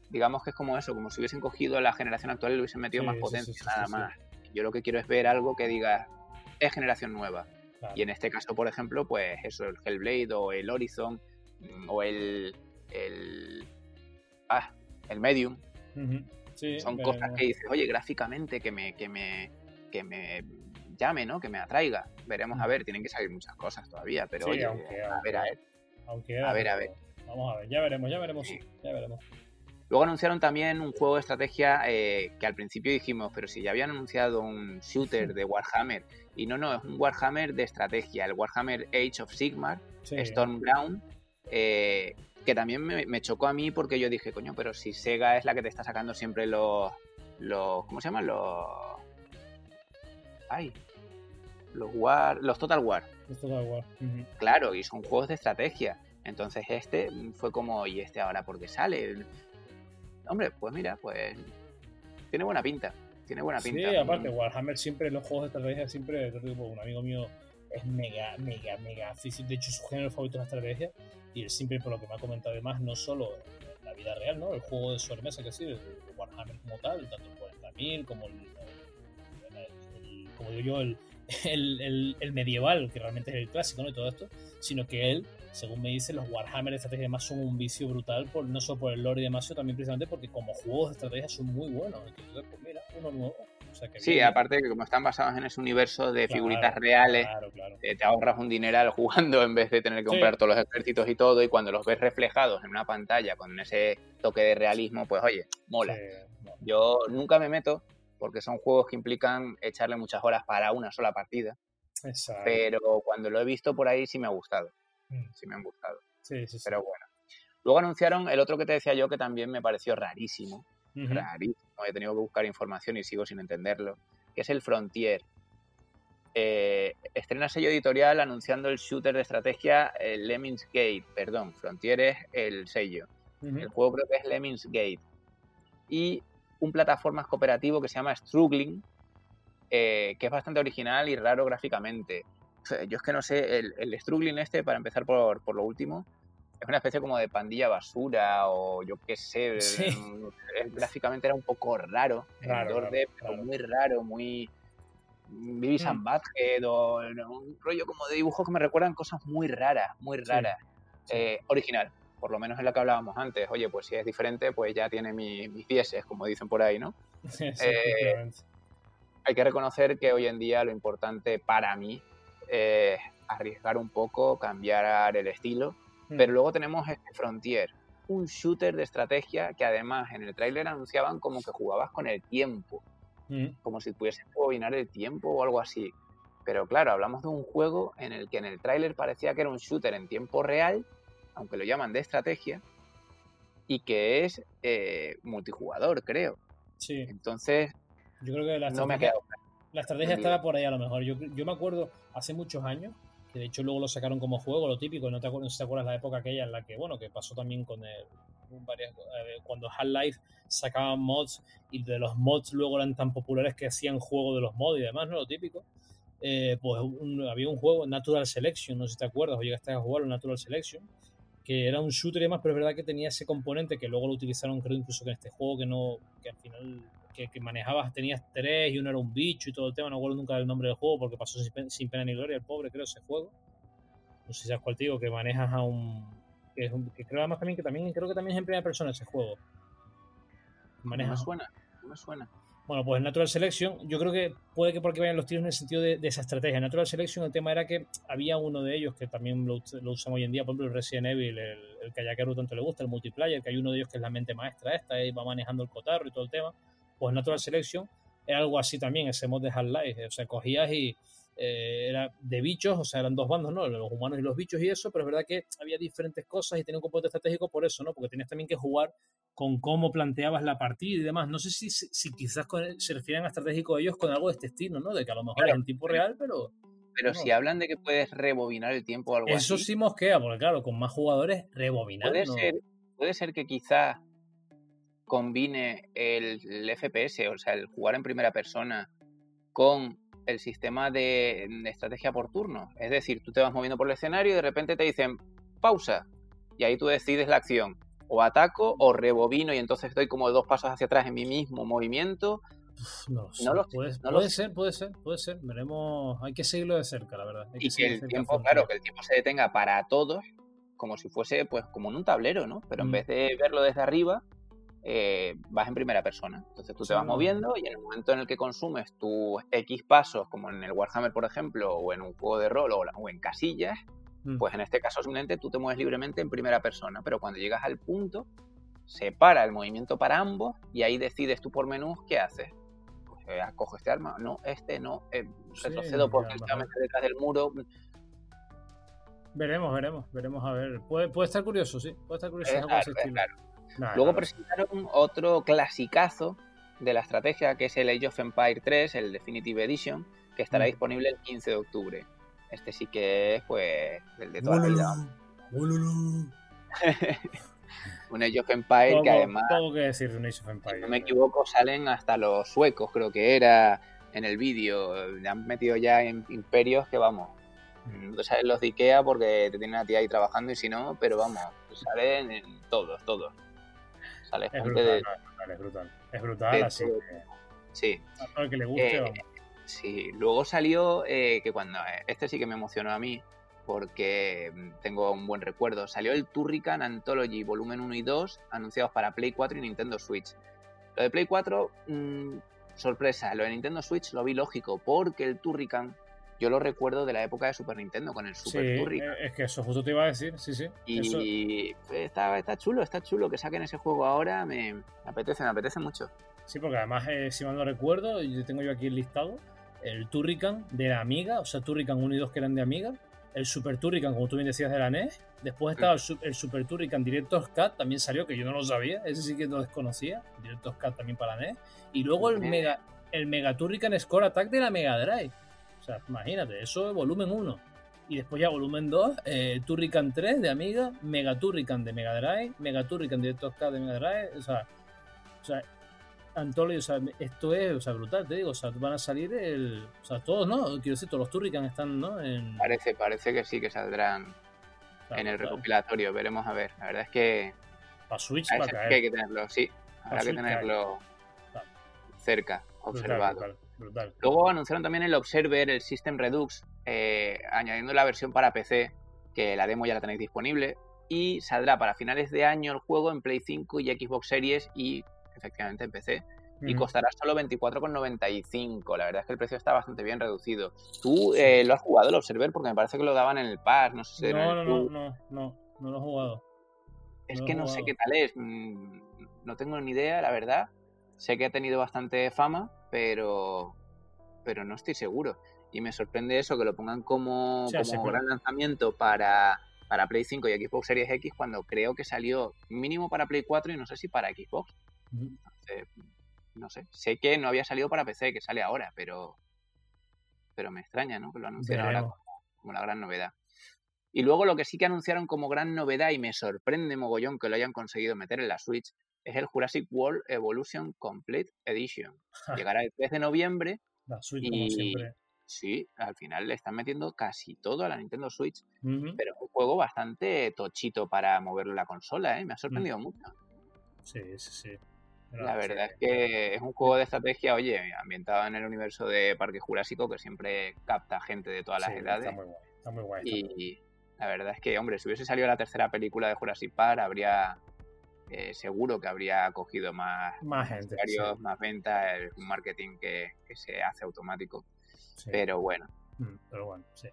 digamos que es como eso, como si hubiesen cogido la generación actual y le hubiesen metido más potencia, nada más. Yo lo que quiero es ver algo que diga, es generación nueva. Y en este caso, por ejemplo, pues eso, el Hellblade o el Horizon mm, o el. el. Ah, el Medium. Son cosas que dices, oye, gráficamente que me, que me, que me llame, ¿no? Que me atraiga. Veremos a ver, tienen que salir muchas cosas todavía, pero oye, a ver, a ver. a ver, a ver. Vamos a ver, ya veremos, ya veremos, ya veremos. Luego anunciaron también un juego de estrategia eh, que al principio dijimos, pero si ya habían anunciado un shooter de Warhammer, y no, no, es un Warhammer de estrategia, el Warhammer Age of Sigmar, Stormground, eh, que también me, chocó a mí porque yo dije, coño, pero si Sega es la que te está sacando siempre los, los ¿cómo se llaman? Los... Ay, los War, los Total War. Los Total War. Claro, y son juegos de estrategia. Entonces este fue como, ¿y este ahora por qué sale? Hombre, pues mira, pues tiene buena pinta. Tiene buena pinta. Sí, aparte, Warhammer siempre, los juegos de estrategia, siempre, un amigo mío es mega, mega, mega De hecho, su género favorito es la estrategia. Y él siempre, por lo que me ha comentado además, no solo en la vida real, ¿no? El juego de sobremesa que sí, el Warhammer como tal, tanto el 40.000 como el, como digo yo, el, el, el, medieval, que realmente es el clásico, ¿no? Y todo esto, sino que él según me dice, los Warhammer de estrategia y demás son un vicio brutal, por, no solo por el lore y demás, sino también precisamente porque como juegos de estrategia son muy buenos. Entonces, pues mira, uno nuevo. sí, aparte que como están basados en ese universo de figuritas reales, eh, te ahorras un dineral jugando en vez de tener que comprar todos los ejércitos y todo, y cuando los ves reflejados en una pantalla con ese toque de realismo, pues oye, mola. Yo nunca me meto porque son juegos que implican echarle muchas horas para una sola partida. Pero cuando lo he visto por ahí sí me ha gustado. Mm. sí me han gustado. Sí, sí, sí. Pero bueno. Luego anunciaron el otro que te decía yo que también me pareció rarísimo. Rarísimo. He tenido que buscar información y sigo sin entenderlo. Que es el Frontier. Eh, estrena sello editorial anunciando el shooter de estrategia Lemmings Gate. Perdón, Frontier es el sello. El juego creo que es Lemmings Gate. Y un plataformas cooperativo que se llama Struggling, eh, que es bastante original y raro gráficamente. Yo es que no sé, el, el struggling este, para empezar por, por, lo último, es una especie como de pandilla basura o yo qué sé, gráficamente era un poco raro, raro, pero muy raro, muy... Vivi mm. o un rollo como de dibujos que me recuerdan cosas muy raras, muy raras. Eh, original, por lo menos en la que hablábamos antes. Oye, pues si es diferente, pues ya tiene mis dieces, como dicen por ahí, ¿no? Eh, hay que reconocer que hoy en día lo importante para mí eh, arriesgar un poco, cambiar el estilo. Hmm. Pero luego tenemos este Frontier, un shooter de estrategia que además en el tráiler anunciaban como que jugabas con el tiempo, hmm. como si pudieses bobinar el tiempo o algo así. Pero claro, hablamos de un juego en el que en el tráiler parecía que era un shooter en tiempo real, aunque lo llaman de estrategia, y que es eh, multijugador, creo. Sí. Entonces, yo creo que no me ha quedado la estrategia estaba por ahí a lo mejor. Yo, yo me acuerdo hace muchos años, que de hecho luego lo sacaron como juego, lo típico, no te acuerdas, no sé si te acuerdas la época aquella en la que, bueno, que pasó también con el, varias, eh, cuando Half-Life sacaban mods y de los mods luego eran tan populares que hacían juego de los mods y demás, ¿no? Lo típico. Eh, pues había un juego, Natural Selection, no sé si te acuerdas o llegaste a jugarlo, Natural Selection, que era un shooter y demás, pero es verdad que tenía ese componente que luego lo utilizaron, creo, incluso que en este juego, que no, que al final que, manejabas, tenías tres y uno era un bicho y todo el tema, no acuerdo nunca del nombre del juego porque pasó sin, pena ni gloria el pobre, creo, ese juego. No sé si sabes cuál te digo, que manejas a un... Que, creo además también que también creo que también es en primera persona ese juego. Manejas... No me suena, no me suena. Bueno, pues Natural Selection, yo creo que puede que porque vayan los tiros en el sentido de, esa estrategia. Natural Selection, el tema era que había uno de ellos que también lo, usan hoy en día, por ejemplo, el Resident Evil, el, el que a tanto le gusta, el multiplayer, que hay uno de ellos que es la mente maestra esta, y va manejando el cotarro y todo el tema pues Natural Selection era algo así también, ese mod de Half-Life. O sea, cogías y eh, era de bichos, o sea, eran dos bandos, ¿no? Los humanos y los bichos y eso, pero es verdad que había diferentes cosas y tenía un componente estratégico por eso, ¿no? Porque tenías también que jugar con cómo planteabas la partida y demás. No sé si, si, quizás se refieren a estratégico ellos con algo de este estilo, ¿no? De que a lo mejor es en tiempo real, pero... Pero si hablan de que puedes rebobinar el tiempo o algo Eso sí mosquea, porque claro, con más jugadores, rebobinar. Puede, ser, puede ser que quizás combine el, FPS, o sea, el jugar en primera persona, con el sistema de, estrategia por turno. Es decir, tú te vas moviendo por el escenario y de repente te dicen pausa. Y ahí tú decides la acción. O ataco o rebobino y entonces doy como dos pasos hacia atrás en mi mismo movimiento. No, lo puede, puede ser, puede ser, puede ser. Veremos, hay que seguirlo de cerca, la verdad. y que, el tiempo, claro, que el tiempo se detenga para todos, como si fuese, pues, como en un tablero, ¿no? Pero en mm. vez de verlo desde arriba, eh, vas en primera persona. Entonces tú te vas moviendo y en el momento en el que consumes tus X pasos, como en el Warhammer, por ejemplo, o en un juego de rol o, en casillas, mm. pues en este caso simplemente tú te mueves libremente en primera persona. Pero cuando llegas al punto, se para el movimiento para ambos y ahí decides tú por menús qué haces. Pues, eh, cojo este arma, no, este no, eh, retrocedo porque detrás del muro. Veremos, veremos, veremos a ver. Puede, puede estar curioso, sí, puede estar curioso. Luego presentaron otro clasicazo de la estrategia que es el Age of Empire 3, el Definitive Edition, que estará mm. disponible el 15 de octubre. Este sí que es pues el de toda la vida. un Age of Empire que además. que decir de un Age of Empire. Si no me equivoco, salen hasta los suecos, creo que era en el vídeo. Le han metido ya en imperios que vamos. Mm. Sabes los de Ikea porque te tienen a ti ahí trabajando y si no, pero vamos, salen en todos, todos es brutal, es brutal, es brutal, así Sí. A que le guste. Eh, sí, luego salió eh, que cuando. Eh, este sí que me emocionó a mí, porque mm, tengo un buen recuerdo. Salió el Turrican Anthology Volumen 1 y 2, anunciados para Play 4 y Nintendo Switch. Lo de Play 4, mm, sorpresa. Lo de Nintendo Switch lo vi lógico, porque el Turrican yo lo recuerdo de la época de Super Nintendo con el Super sí, Es que eso justo te iba a decir, sí, sí. Y está, está chulo, está chulo que saquen ese juego ahora, me, apetece, me apetece mucho. Sí, porque además, eh, si mal no recuerdo, yo tengo yo aquí el listado, el Turrican de la Amiga, o sea, Turrican 1 y 2 que eran de Amiga, el Super Turrican, como tú bien decías, de la NES, después estaba el, Super Turrican Director's Cut, también salió, que yo no lo sabía, ese sí que lo desconocía, Director's Cut también para la NES, y luego el Mega, el Mega Turrican Score Attack de la Mega Drive. O sea, imagínate, eso es volumen 1. Y después ya volumen 2, eh, Turrican 3 de Amiga, Mega Turrican de Mega Drive, Mega Turrican de K de Mega Drive, o sea, o sea, Antolio, o sea, esto es, o sea, brutal, te digo, o sea, van a salir el, o sea, todos, ¿no? Quiero decir, todos los Turrican están, ¿no? Parece, parece que sí, que saldrán en el recopilatorio, veremos a ver. La verdad es que... Para Switch va a caer. Que hay que tenerlo, sí, habrá que tenerlo cerca, observado. Luego anunciaron también el Observer, el System Redux, eh, añadiendo la versión para PC, que la demo ya la tenéis disponible, y saldrá para finales de año el juego en Play 5 y Xbox Series y efectivamente en PC. Y costará solo 24,95. La verdad es que el precio está bastante bien reducido. ¿Tú eh, lo has jugado el Observer? Porque me parece que lo daban en el Pass, no sé si no, no, no, no, no, no lo he jugado. Es que no sé qué tal es. Mm, no tengo ni idea, la verdad. Sé que ha tenido bastante fama, pero, pero no estoy seguro. Y me sorprende eso, que lo pongan como, como gran lanzamiento para, para Play 5 y Xbox Series X cuando creo que salió mínimo para Play 4 y no sé si para Xbox. no sé. Sé que no había salido para PC, que sale ahora, pero, pero me extraña, ¿no? Que lo anuncien ahora como, como, la gran novedad. Y luego lo que sí que anunciaron como gran novedad y me sorprende mogollón que lo hayan conseguido meter en la Switch es el Jurassic World Evolution Complete Edition. Llegará el 3 de noviembre. La Switch, como siempre. Sí, al final le están metiendo casi todo a la Nintendo Switch. Pero es un juego bastante tochito para moverlo la consola, ¿eh? Me ha mm. sorprendido mucho. Sí, sí, sí. la verdad es que es un juego de estrategia, oye, ambientado en el universo de Parque Jurásico que siempre capta gente de todas las edades. Está muy guay, está muy guay. y la verdad es que, hombre, si hubiese salido la tercera película de Jurassic Park, habría eh, seguro que habría cogido más, más gente, más ventas, un marketing que, se hace automático. Pero bueno. Mm, pero bueno, sí.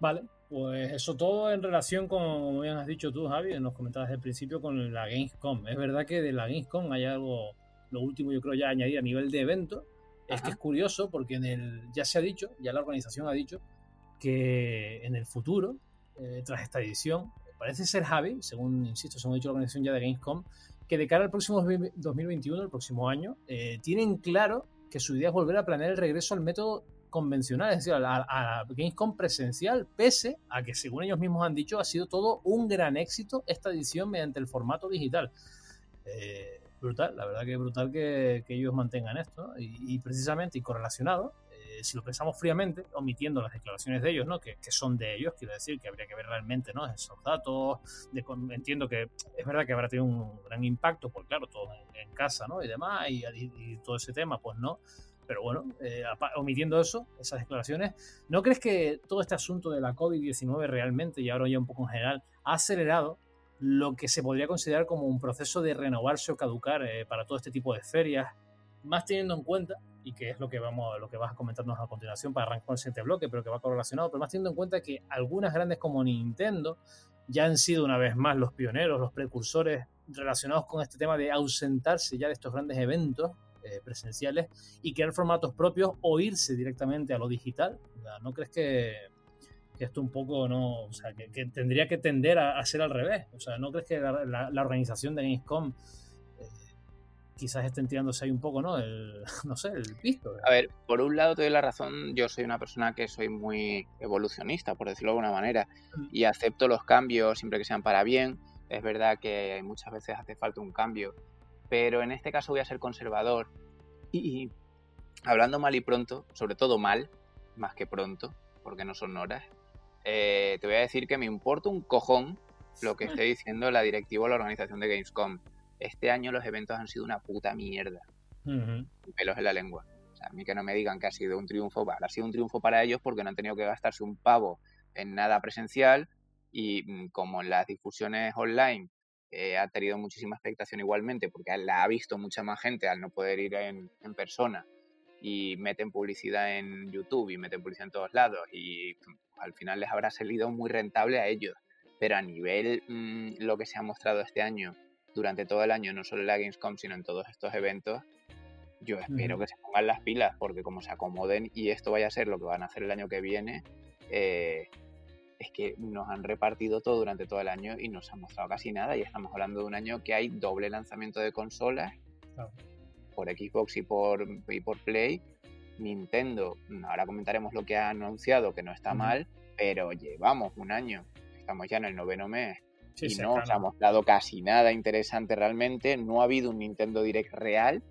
Vale, pues eso todo en relación con, como bien has dicho tú, Javi, nos comentabas el principio con la Gamescom. Es verdad que de la Gamescom hay algo, lo último yo creo ya añadir a nivel de evento, es que es curioso porque en el, ya se ha dicho, ya la organización ha dicho, que en el futuro, eh, tras esta edición, parece ser Javi, según, insisto, según ha dicho la organización ya de Gamescom, que de cara al próximo 2021, el próximo año, eh, tienen claro que su idea es volver a planear el regreso al método convencional, es decir, a, la Gamescom presencial, pese a que, según ellos mismos han dicho, ha sido todo un gran éxito esta edición mediante el formato digital. Eh, brutal, la verdad que brutal que, ellos mantengan esto, y, precisamente, y correlacionado, si lo pensamos fríamente, omitiendo las declaraciones de ellos, ¿no? Que, son de ellos, quiero decir que habría que ver realmente ¿no? esos datos. entiendo que es verdad que habrá tenido un gran impacto, porque claro, todo en, casa ¿no? y demás, y, todo ese tema, pues no. Pero bueno, eh, omitiendo eso, esas declaraciones, ¿no crees que todo este asunto de la COVID-19 realmente, y ahora ya un poco en general, ha acelerado lo que se podría considerar como un proceso de renovarse o caducar eh, para todo este tipo de ferias, más teniendo en cuenta, y que es lo que, vamos, lo que vas a comentarnos a continuación para arrancar el siguiente bloque, pero que va correlacionado, pero más teniendo en cuenta que algunas grandes como Nintendo ya han sido una vez más los pioneros, los precursores relacionados con este tema de ausentarse ya de estos grandes eventos eh, presenciales y crear formatos propios o irse directamente a lo digital. ¿No crees que, esto un poco no, o sea, que, tendría que tender a, ser al revés? O sea, ¿no crees que la, organización de Gamescom quizás estén tirándose ahí un poco, ¿no? El, no sé, el pisto. A ver, por un lado te doy la razón, yo soy una persona que soy muy evolucionista, por decirlo de alguna manera, mm. y acepto los cambios siempre que sean para bien. Es verdad que muchas veces hace falta un cambio pero en este caso voy a ser conservador y, hablando mal y pronto, sobre todo mal, más que pronto, porque no son horas, eh, te voy a decir que me importa un cojón lo que esté diciendo la directiva o la organización de Gamescom. Este año los eventos han sido una puta mierda. Pelos en la lengua. O sea, a mí que no me digan que ha sido un triunfo, ha sido un triunfo para ellos porque no han tenido que gastarse un pavo en nada presencial y mm, como en las difusiones online eh, ha tenido muchísima expectación igualmente porque la ha visto mucha más gente al no poder ir en, persona y meten publicidad en YouTube y meten publicidad en todos lados y al final les habrá salido muy rentable a ellos. Pero a nivel mm, lo que se ha mostrado este año, durante todo el año, no solo en la Gamescom, sino en todos estos eventos, yo espero que se pongan las pilas porque como se acomoden y esto vaya a ser lo que van a hacer el año que viene, eh, es que nos han repartido todo durante todo el año y no se ha mostrado casi nada. Y estamos hablando de un año que hay doble lanzamiento de consolas por Xbox y por, y por Play. Nintendo, ahora comentaremos lo que ha anunciado, que no está mal, pero llevamos un año, estamos ya en el noveno mes y no se ha mostrado casi nada interesante realmente. No ha habido un Nintendo Direct real,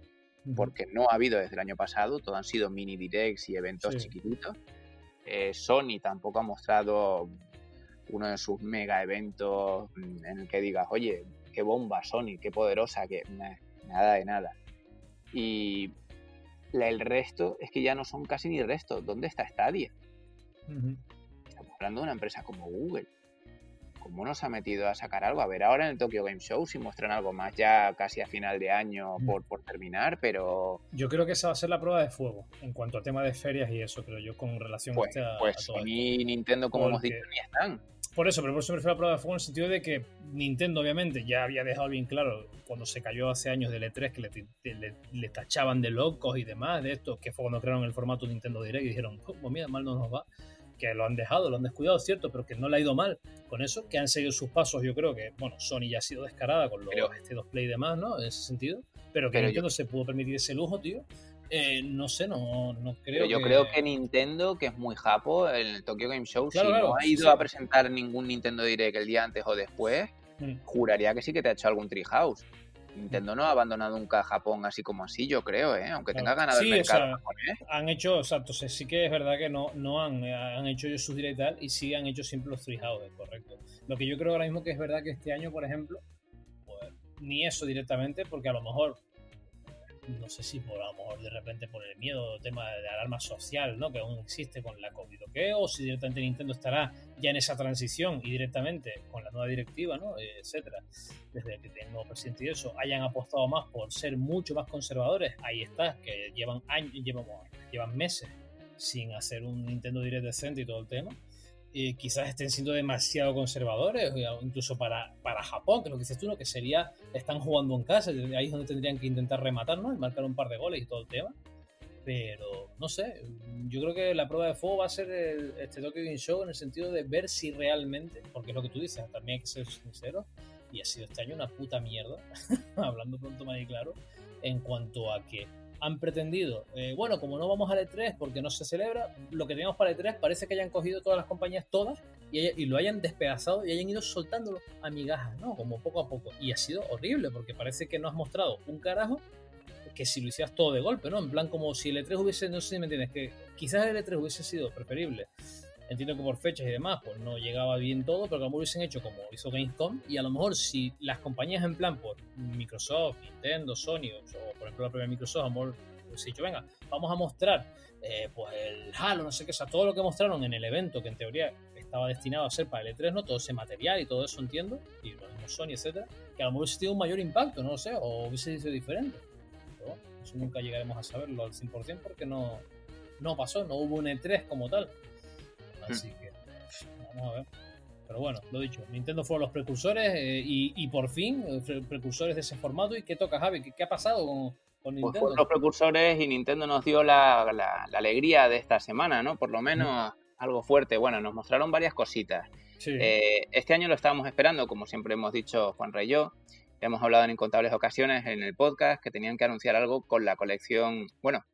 porque no ha habido desde el año pasado, todo han sido mini directs y eventos chiquititos. Eh, Sony tampoco ha mostrado uno de sus mega eventos en el que digas, oye, qué bomba Sony, qué poderosa, que nada de nada. Y el resto es que ya no son casi ni resto. ¿Dónde está Stadia? Estamos hablando de una empresa como Google. ¿Cómo nos ha metido a sacar algo? A ver, ahora en el Tokyo Game Show si muestran algo más ya casi a final de año mm. por, por terminar, pero... Yo creo que esa va a ser la prueba de fuego en cuanto a tema de ferias y eso, creo yo, con relación pues, a, pues ni Nintendo, como hemos dicho, ni están. Por eso, pero por eso me refiero a la prueba de fuego en el sentido de que Nintendo, obviamente, ya había dejado bien claro cuando se cayó hace años del E3 que le, le, tachaban de locos y demás, de esto, que fue cuando crearon el formato Nintendo Direct y dijeron, oh, pues mira, mal no nos va que lo han dejado, lo han descuidado, cierto, pero que no le ha ido mal con eso, que han seguido sus pasos, yo creo que, bueno, Sony ya ha sido descarada con los este dos play y demás, ¿no? En ese sentido, pero que Nintendo se pudo permitir ese lujo, tío. Eh, no sé, no, no creo. yo creo que Nintendo, que es muy japo, el Tokyo Game Show, si no ha ido a presentar ningún Nintendo Direct el día antes o después, mm. juraría que sí que te ha hecho algún Treehouse. Nintendo no ha abandonado nunca a Japón así como así, yo creo, ¿eh? aunque tenga ganado el mercado. Han hecho, exacto, sí que es verdad que no, no han, eh, han hecho ellos sus direct y sí han hecho siempre los Treehouse, correcto. Lo que yo creo ahora mismo que es verdad que este año, por ejemplo, pues, ni eso directamente, porque a lo mejor no sé si por a lo mejor de repente por el miedo, tema de alarma social, ¿no? Que aún existe con la COVID o qué, o si directamente Nintendo estará ya en esa transición y directamente con la nueva directiva, ¿no? etcétera, desde que tengo presidente y eso, hayan apostado más por ser mucho más conservadores, ahí está, que llevan años, llevan, llevan meses sin hacer un Nintendo Direct decente y todo el tema quizás estén siendo demasiado conservadores, incluso para, para Japón, que lo que dices tú, ¿no? que sería, están jugando en casa, ahí es donde tendrían que intentar rematar, ¿no? Y marcar un par de goles y todo el tema. Pero, no sé, yo creo que la prueba de fuego va a ser este Tokyo Game Show en el sentido de ver si realmente, porque es lo que tú dices, también hay que ser sincero, y ha sido este año una puta mierda, hablando pronto más y claro, en cuanto a que han pretendido, eh, bueno, como no vamos al E3 porque no se celebra, lo que tenemos para el E3 parece que hayan cogido todas las compañías, todas, y, lo hayan despedazado y hayan ido soltándolo a migajas, ¿no? Como poco a poco. Y ha sido horrible porque parece que no has mostrado un carajo que si lo hicieras todo de golpe, ¿no? En plan como si el E3 hubiese, no sé si me entiendes, que quizás el E3 hubiese sido preferible. Entiendo que por fechas y demás, pues no llegaba bien todo, pero que lo mejor hubiesen hecho como hizo Gamescom. Y a lo mejor si las compañías en plan, por Microsoft, Nintendo, Sony, o por ejemplo la propia Microsoft, a lo mejor hubiese dicho, venga, vamos a mostrar eh, pues el Halo, no sé qué, o sea, todo lo que mostraron en el evento, que en teoría estaba destinado a ser para el E3, ¿no? Todo ese material y todo eso entiendo, y lo mismo Sony, etcétera, que a lo mejor hubiese tenido un mayor impacto, no sé, o hubiese sido diferente. Pero eso nunca llegaremos a saberlo al 100% porque no, no pasó, no hubo un E3 como tal. Así que, vamos a ver. Pero bueno, lo dicho, Nintendo fueron los precursores eh, y, y, por fin, eh, precursores de ese formato. ¿Y qué toca, Javi? ¿Qué, qué ha pasado con, con Nintendo? Pues fueron los precursores y Nintendo nos dio la, la, la, alegría de esta semana, ¿no? Por lo menos algo fuerte. Bueno, nos mostraron varias cositas. Sí. Eh, este año lo estábamos esperando, como siempre hemos dicho Juan Rey y yo. Hemos hablado en incontables ocasiones en el podcast que tenían que anunciar algo con la colección, bueno,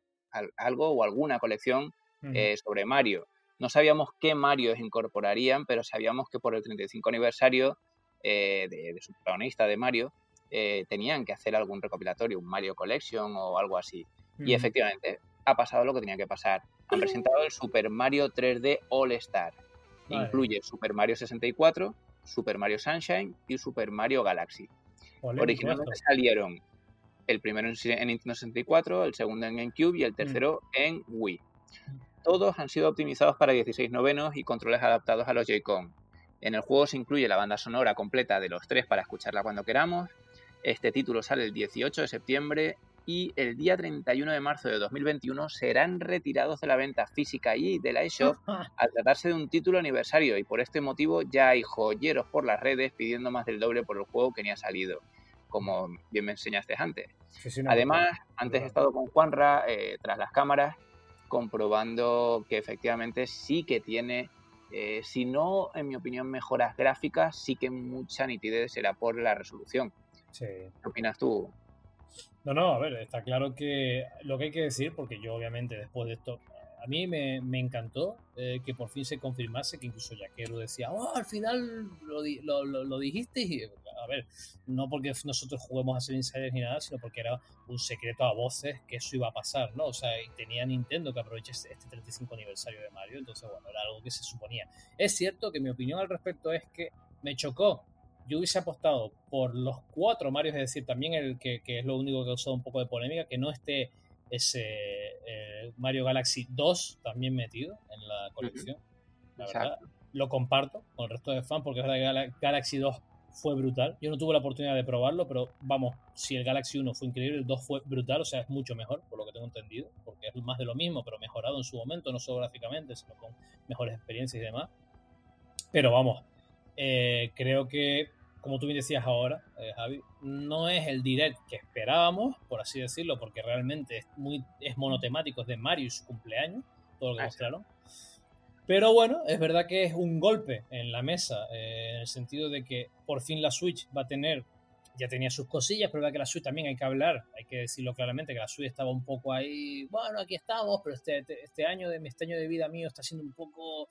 algo o alguna colección uh -huh. eh, sobre Mario. No sabíamos qué Marios incorporarían, pero sabíamos que por el 35 aniversario eh, de, de, su protagonista de Mario, eh, tenían que hacer algún recopilatorio, un Mario Collection o algo así. Y efectivamente, ha pasado lo que tenía que pasar. Han presentado el Super Mario 3D All Star. Vale. Incluye Super Mario 64, Super Mario Sunshine y Super Mario Galaxy. Olé, Originalmente salieron el primero en Nintendo 64, el segundo en GameCube y el tercero mm. en Wii. Todos han sido optimizados para 16 novenos y controles adaptados a los Joy-Con. En el juego se incluye la banda sonora completa de los tres para escucharla cuando queramos. Este título sale el 18 de septiembre y el día 31 de marzo de 2021 serán retirados de la venta física y de la eShop al tratarse de un título aniversario y por este motivo ya hay joyeros por las redes pidiendo más del doble por el juego que ni ha salido, como bien me enseñaste antes. Sí, sí, no, Además, no, antes he estado con Juanra eh, tras las cámaras comprobando que efectivamente sí que tiene, eh, si no, en mi opinión, mejoras gráficas, sí que mucha nitidez será por la resolución. Sí. ¿Qué opinas tú? No, no, a ver, está claro que lo que hay que decir, porque yo obviamente después de esto, a mí me, me encantó eh, que por fin se confirmase, que incluso Yaquero decía, oh, al final lo, lo, lo, lo dijiste, y a ver, no porque nosotros juguemos a ser insiders ni nada, sino porque era un secreto a voces que eso iba a pasar, ¿no? O sea, tenía Nintendo que aprovechar este 35 aniversario de Mario, entonces, bueno, era algo que se suponía. Es cierto que mi opinión al respecto es que me chocó yo hubiese apostado por los cuatro Marios, es decir, también el que, que, es lo único que ha causado un poco de polémica, que no esté ese eh, Mario Galaxy 2 también metido en la colección. Uh -huh. La verdad, Exacto. lo comparto con el resto de fans porque es verdad que Galaxy 2 fue brutal. Yo no tuve la oportunidad de probarlo, pero vamos, si el Galaxy 1 fue increíble, el 2 fue brutal, o sea, es mucho mejor, por lo que tengo entendido, porque es más de lo mismo, pero mejorado en su momento, no solo gráficamente, sino con mejores experiencias y demás. Pero vamos, eh, creo que como tú bien decías ahora, eh, Javi, no es el direct que esperábamos, por así decirlo, porque realmente es muy es monotemático, es de Mario y su cumpleaños, todo lo que ah, mostraron. Pero bueno, es verdad que es un golpe en la mesa, eh, en el sentido de que por fin la Switch va a tener, ya tenía sus cosillas, pero es verdad que la Switch también hay que hablar, hay que decirlo claramente, que la Switch estaba un poco ahí, bueno, aquí estamos, pero este, este año de este año de vida mío está siendo un poco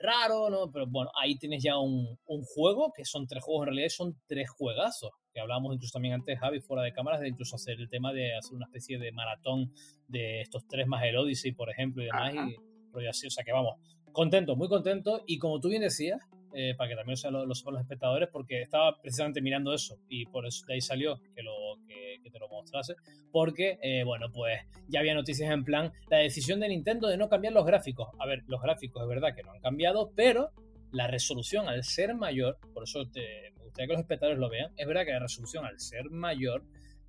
raro, ¿no? Pero bueno, ahí tienes ya un, un, juego, que son tres juegos, en realidad son tres juegazos, que hablábamos incluso también antes, Javi, fuera de cámaras, de incluso hacer el tema de hacer una especie de maratón de estos tres más el Odyssey, por ejemplo, y demás, Ajá. y rollo así, o sea que vamos, contento, muy contento, y como tú bien decías, eh, para que también lo, lo, lo sepan los espectadores, porque estaba precisamente mirando eso, y por eso de ahí salió que lo que, que te lo mostrase, porque, eh, bueno, pues ya había noticias en plan, la decisión de Nintendo de no cambiar los gráficos. A ver, los gráficos es verdad que no han cambiado, pero la resolución al ser mayor, por eso te, me gustaría que los espectadores lo vean, es verdad que la resolución al ser mayor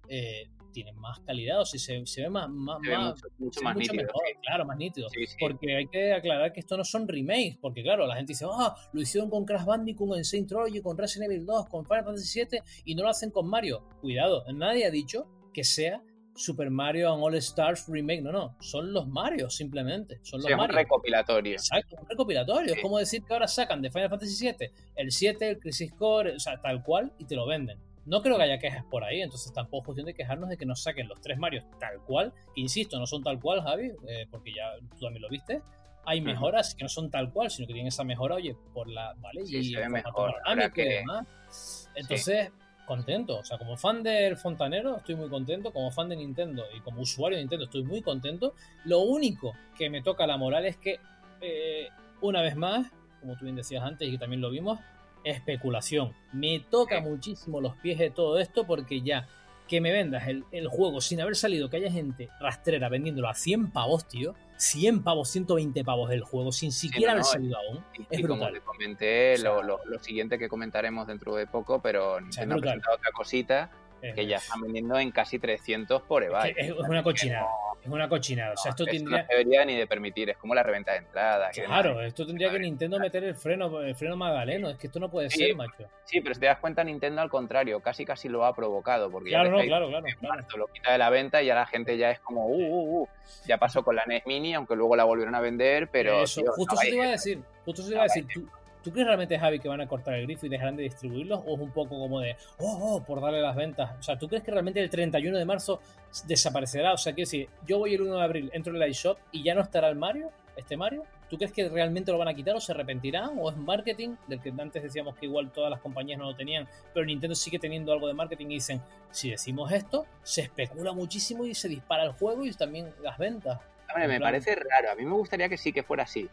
eh, tiene más calidad, o si se, se, ve más, más, se ve mucho, mucho, más mucho nítido, mejor, sí. claro, más nítido. Sí, sí. Porque hay que aclarar que esto no son remakes, porque claro, la gente dice, ah, oh, lo hicieron con Crash Bandicoot, en Saint Trilogy, con Resident Evil 2, con Final Fantasy VII y no lo hacen con Mario. Cuidado, nadie ha dicho que sea Super Mario and All Stars Remake, no, no, son los Mario simplemente, son los sí, Mario. un recopilatorio. Exacto, un recopilatorio, sí. es como decir que ahora sacan de Final Fantasy VII el 7, el Crisis Core, o sea, tal cual, y te lo venden. No creo que haya quejas por ahí, entonces tampoco es cuestión de quejarnos de que nos saquen los tres Marios tal cual, que insisto, no son tal cual, Javi, eh, porque ya tú también lo viste. Hay mejoras que no son tal cual, sino que tienen esa mejora, oye, por la, ¿vale? Sí, y se ve mejor. Que... y demás. Entonces, sí contento. O sea, como fan del Fontanero estoy muy contento, como fan de Nintendo y como usuario de Nintendo estoy muy contento. Lo único que me toca la moral es que, eh, una vez más, como tú bien decías antes y que también lo vimos, especulación. Me toca muchísimo los pies de todo esto porque ya que me vendas el, el, juego sin haber salido, que haya gente rastrera vendiéndolo a 100 pavos, tío. 100 pavos, 120 pavos del juego sin siquiera haber salido aún. Y, como te comenté, lo, lo, lo, siguiente que comentaremos dentro de poco, pero Nintendo ha presentado otra cosita que ya están vendiendo en casi 300 por eBay. Es, es una cochinada. Es una cochinada. O sea, esto tendría... no debería ni de permitir, es como la reventa de entrada. Claro, esto tendría que Nintendo meter el freno, el freno Magdaleno. Es que esto no puede sí, ser, macho. Sí, pero si te das cuenta, Nintendo al contrario, casi casi lo ha provocado. Porque claro, ya no, claro, claro, claro. Lo quita de la venta y ya la gente ya es como, uh, uh, uh. Ya pasó con la NES Mini, aunque luego la volvieron a vender, pero. Eso, tío, justo no eso te iba a decir. Justo eso te iba a decir. Tú, ¿Tú crees realmente, Javi, que van a cortar el grifo y dejarán de distribuirlos? ¿O es un poco como de, oh, oh, por darle las ventas? O sea, ¿tú crees que realmente el 31 de marzo desaparecerá? O sea, quiero decir, yo voy el 1 de abril, entro en el iShop y ya no estará el Mario, este Mario. ¿Tú crees que realmente lo van a quitar o se arrepentirán? ¿O es marketing? Del que antes decíamos que igual todas las compañías no lo tenían, pero Nintendo sigue teniendo algo de marketing y dicen, si decimos esto, se especula muchísimo y se dispara el juego y también las ventas. Hombre, me parece raro. A mí me gustaría que sí que fuera así.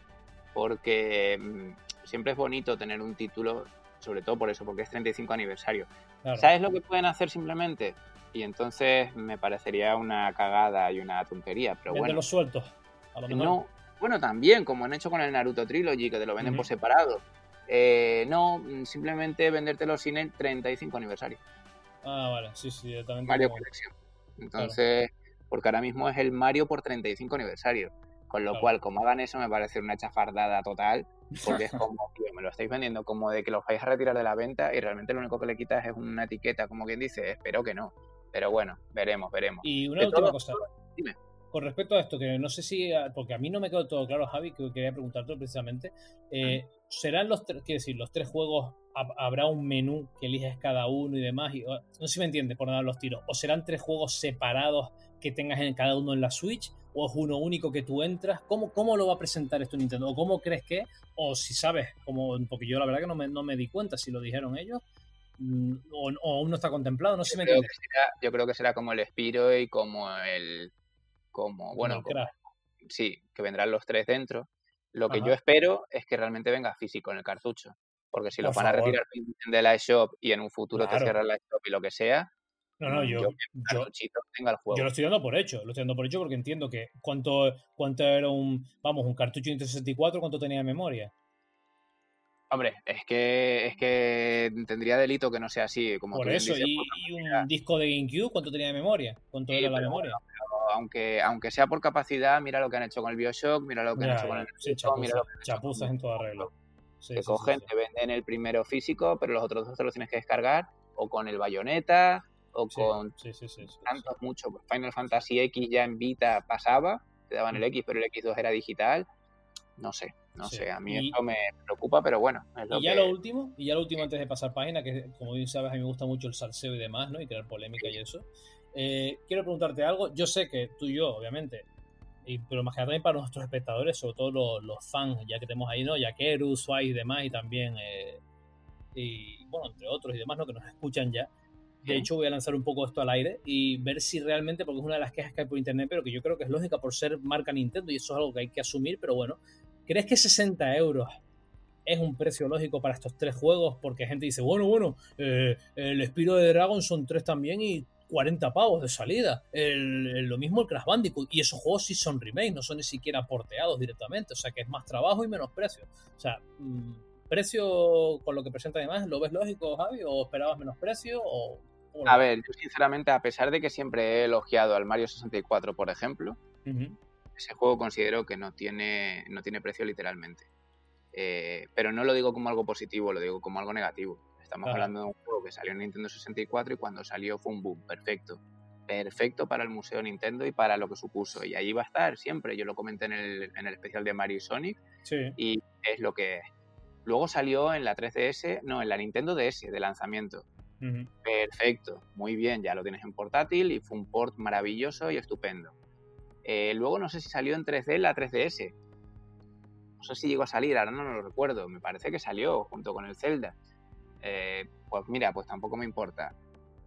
Porque siempre es bonito tener un título, sobre todo por eso, porque es 35 aniversario. Claro. ¿Sabes lo que pueden hacer simplemente? Y entonces me parecería una cagada y una tontería, pero bueno. los sueltos. A lo mejor. No, bueno, también, como han hecho con el Naruto Trilogy, que te lo venden uh -huh. por separado. Eh, no, simplemente vendértelo sin el 35 aniversario. Ah, vale, sí, sí, también. Mario como... Collection. Entonces, claro. porque ahora mismo es el Mario por 35 aniversario. Con lo claro. cual, como hagan eso, me parece una chafardada total, porque es como, tío, me lo estáis vendiendo como de que los vais a retirar de la venta y realmente lo único que le quitas es una etiqueta, como quien dice, espero que no. Pero bueno, veremos, veremos. Y una de última todo, cosa. Dime. Con respecto a esto, que no sé si, porque a mí no me quedó todo claro, Javi, que quería preguntarte precisamente, eh, ¿serán los tres, quiero decir, los tres juegos, habrá un menú que eliges cada uno y demás? Y, no sé si me entiendes por dar los tiros, o serán tres juegos separados que tengas en cada uno en la Switch, o es uno único que tú entras, ¿cómo, cómo lo va a presentar esto Nintendo? ¿O cómo crees que? O si sabes, como, porque yo la verdad que no me, no me di cuenta si lo dijeron ellos, mm, o, o aún no está contemplado, no sé si me creo que será, Yo creo que será como el Spiro y como el, como, bueno, como, sí, que vendrán los tres dentro. Lo que yo espero es que realmente venga físico en el cartucho, porque si lo van favor. a retirar de la eShop y en un futuro claro. te cierran la eShop y lo que sea, no, no, yo, yo, yo, lo estoy dando por hecho, lo estoy dando por hecho porque entiendo que cuánto, cuánto era un, vamos, un cartucho de 64, cuánto tenía de memoria. Hombre, es que es que tendría delito que no sea así. Como por eso, dices, y, y, un disco de GameCube, ¿cuánto tenía de memoria? ¿Cuánto sí, era la pero, memoria? Pero, aunque, aunque sea por capacidad, mira lo que han hecho con el Bioshock, mira lo que ya, han hecho con el sí, chapuza, mira lo que chapuzas en toda regla. Sí, te cogen, te venden el primero físico, pero los otros dos te los tienes que descargar, o con el bayoneta, o sí, con sí, sí, tantos mucho. Final Fantasy X ya en Vita pasaba, te daban el X, pero el X2 era digital. No sé, no sé, a mí y, esto me preocupa, pero bueno. Es lo y ya que... lo último, y ya lo último antes de pasar página, que como bien sabes, a mí me gusta mucho el salseo y demás, ¿no? Y crear polémica y eso. Eh, quiero preguntarte algo. Yo sé que tú y yo, obviamente, y, pero más que nada también para nuestros espectadores, sobre todo los, los fans, ya que tenemos ahí, ¿no? Yakeru, Swai y demás, y también, eh, y bueno, entre otros y demás, ¿no? Que nos escuchan ya. De hecho, voy a lanzar un poco esto al aire y ver si realmente, porque es una de las quejas que hay por internet, pero que yo creo que es lógica por ser marca Nintendo y eso es algo que hay que asumir, pero bueno, ¿crees que 60 euros es un precio lógico para estos tres juegos? Porque gente dice, bueno, bueno, eh, el Spiro de Dragon son tres también y 40 pavos de salida. El, el, lo mismo el Crash Bandicoot. Y esos juegos sí son remakes, no son ni siquiera porteados directamente. O sea que es más trabajo y menos precio. O sea, mmm, precio con lo que presenta además, ¿lo ves lógico, Javi? ¿O esperabas menos precio? O a ver, yo sinceramente, a pesar de que siempre he elogiado al Mario 64, por ejemplo, uh -huh. ese juego considero que no tiene, no tiene precio literalmente. Eh, pero no lo digo como algo positivo, lo digo como algo negativo. Estamos claro. hablando de un juego que salió en Nintendo 64 y cuando salió fue un boom, perfecto. Perfecto para el Museo Nintendo y para lo que supuso. Y ahí va a estar siempre. Yo lo comenté en el, en el especial de Mario y Sonic. Sí. Y es lo que es. Luego salió en la 3DS, no, en la Nintendo DS de lanzamiento. Uh -huh. Perfecto, muy bien, ya lo tienes en portátil y fue un port maravilloso y estupendo. Eh, luego no sé si salió en 3D la 3DS. No sé si llegó a salir, ahora no, no lo recuerdo. Me parece que salió junto con el Zelda. eh, pues mira, pues tampoco me importa.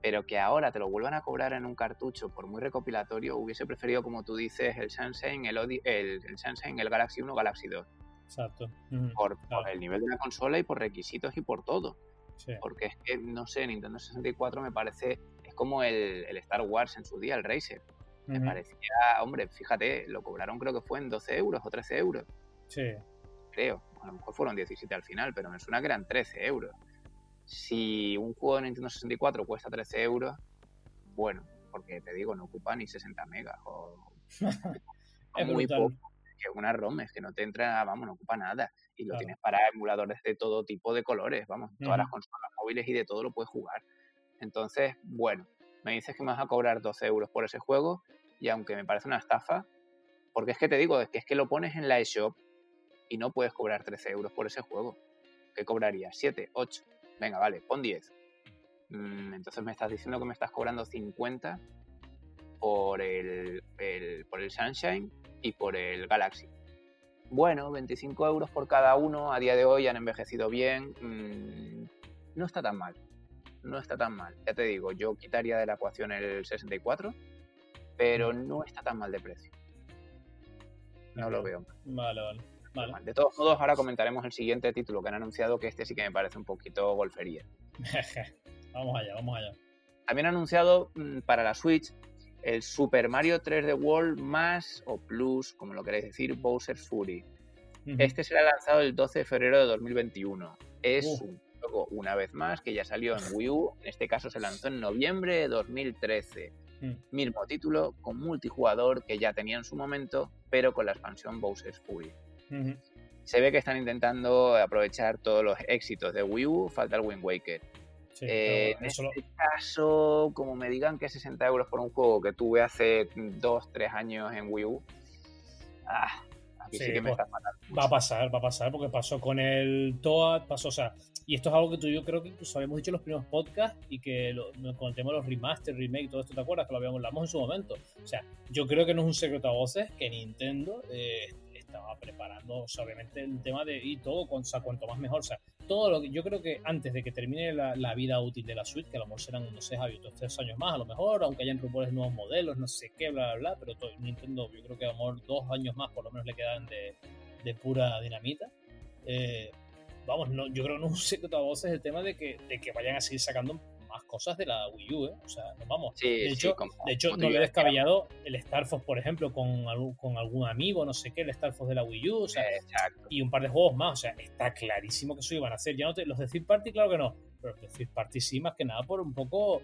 Pero que ahora te lo vuelvan a cobrar en un cartucho por muy recopilatorio, hubiese preferido, como tú dices, el Sunshine, el, el, el, el Galaxy 1, Galaxy 2. Exacto. por, el nivel de la consola y por requisitos y por todo. Porque es que, no sé, Nintendo 64 me parece, es como el, Star Wars en su día, el Racer. Me parecía, hombre, fíjate, lo cobraron creo que fue en 12 euros o 13 euros. Sí. Creo. A lo mejor fueron 17 al final, pero me suena que eran 13 euros. Si un juego de Nintendo 64 cuesta 13 euros, bueno, porque te digo, no ocupa ni 60 megas o, es muy poco. Que una ROM es que no te entra, vamos, no ocupa nada. Y lo tienes para emuladores de todo tipo de colores, vamos, todas las consolas móviles y de todo lo puedes jugar. Entonces, bueno, me dices que me vas a cobrar 12 euros por ese juego y aunque me parece una estafa, porque es que te digo, es que es que lo pones en la eShop y no puedes cobrar 13 euros por ese juego. ¿Qué cobrarías? ¿7? ¿8? Venga, vale, pon 10. Mm, entonces me estás diciendo que me estás cobrando 50 por el, por el Sunshine y por el Galaxy. Bueno, 25 euros por cada uno, a día de hoy han envejecido bien. Mm, no está tan mal. No está tan mal. Ya te digo, yo quitaría de la ecuación el 64, pero no está tan mal de precio. No lo veo Vale, vale. De todos modos, ahora comentaremos el siguiente título que han anunciado, que este sí que me parece un poquito golfería. vamos allá, vamos allá. También han anunciado mm, para la Switch el Super Mario 3D World más o plus, como lo queréis decir, Bowser's Fury. Este será lanzado el 12 de febrero de 2021. Es uh. un juego, una vez más, que ya salió en Wii U. En este caso se lanzó en noviembre de 2013. Mm. Mismo título, con multijugador que ya tenía en su momento, pero con la expansión Bowser's Fury. Se ve que están intentando aprovechar todos los éxitos de Wii U, falta el Wind Waker. Eh, en este caso, como me digan que 60 euros por un juego que tuve hace 2, 3 años en Wii U, ah, aquí sí, que me pues, está Va a pasar, va a pasar, porque pasó con el Toad, pasó, o sea, y esto es algo que tú y yo creo que incluso habíamos dicho en los primeros podcasts y que lo, con el tema de los remaster, remake, todo esto, ¿te acuerdas? Que lo habíamos hablado en su momento. O sea, yo creo que no es un secreto a voces que Nintendo eh, estaba preparando, obviamente, el tema de y todo, o sea, cuanto más mejor, o sea, todo lo que yo creo que antes de que termine la, vida útil de la suite, que a lo mejor serán, no sé, Javi, tres años más, a lo mejor, aunque hayan rumores de nuevos modelos, no sé qué, bla, bla, bla, pero todo, Nintendo, yo creo que a lo mejor dos años más por lo menos le quedan de, de pura dinamita. Eh, vamos, no, yo creo no un secreto a voces el tema de que, de que vayan a seguir sacando cosas de la Wii U, ¿eh? O sea, nos vamos. de hecho, de hecho no he descabellado el Star Fox, por ejemplo, con, algún, con algún amigo, no sé qué, el Star Fox de la Wii U, o sea, y un par de juegos más, o sea, está clarísimo que eso iban a hacer. Ya no te, los de Third Party, claro que no, pero los de Third Party sí, más que nada por un poco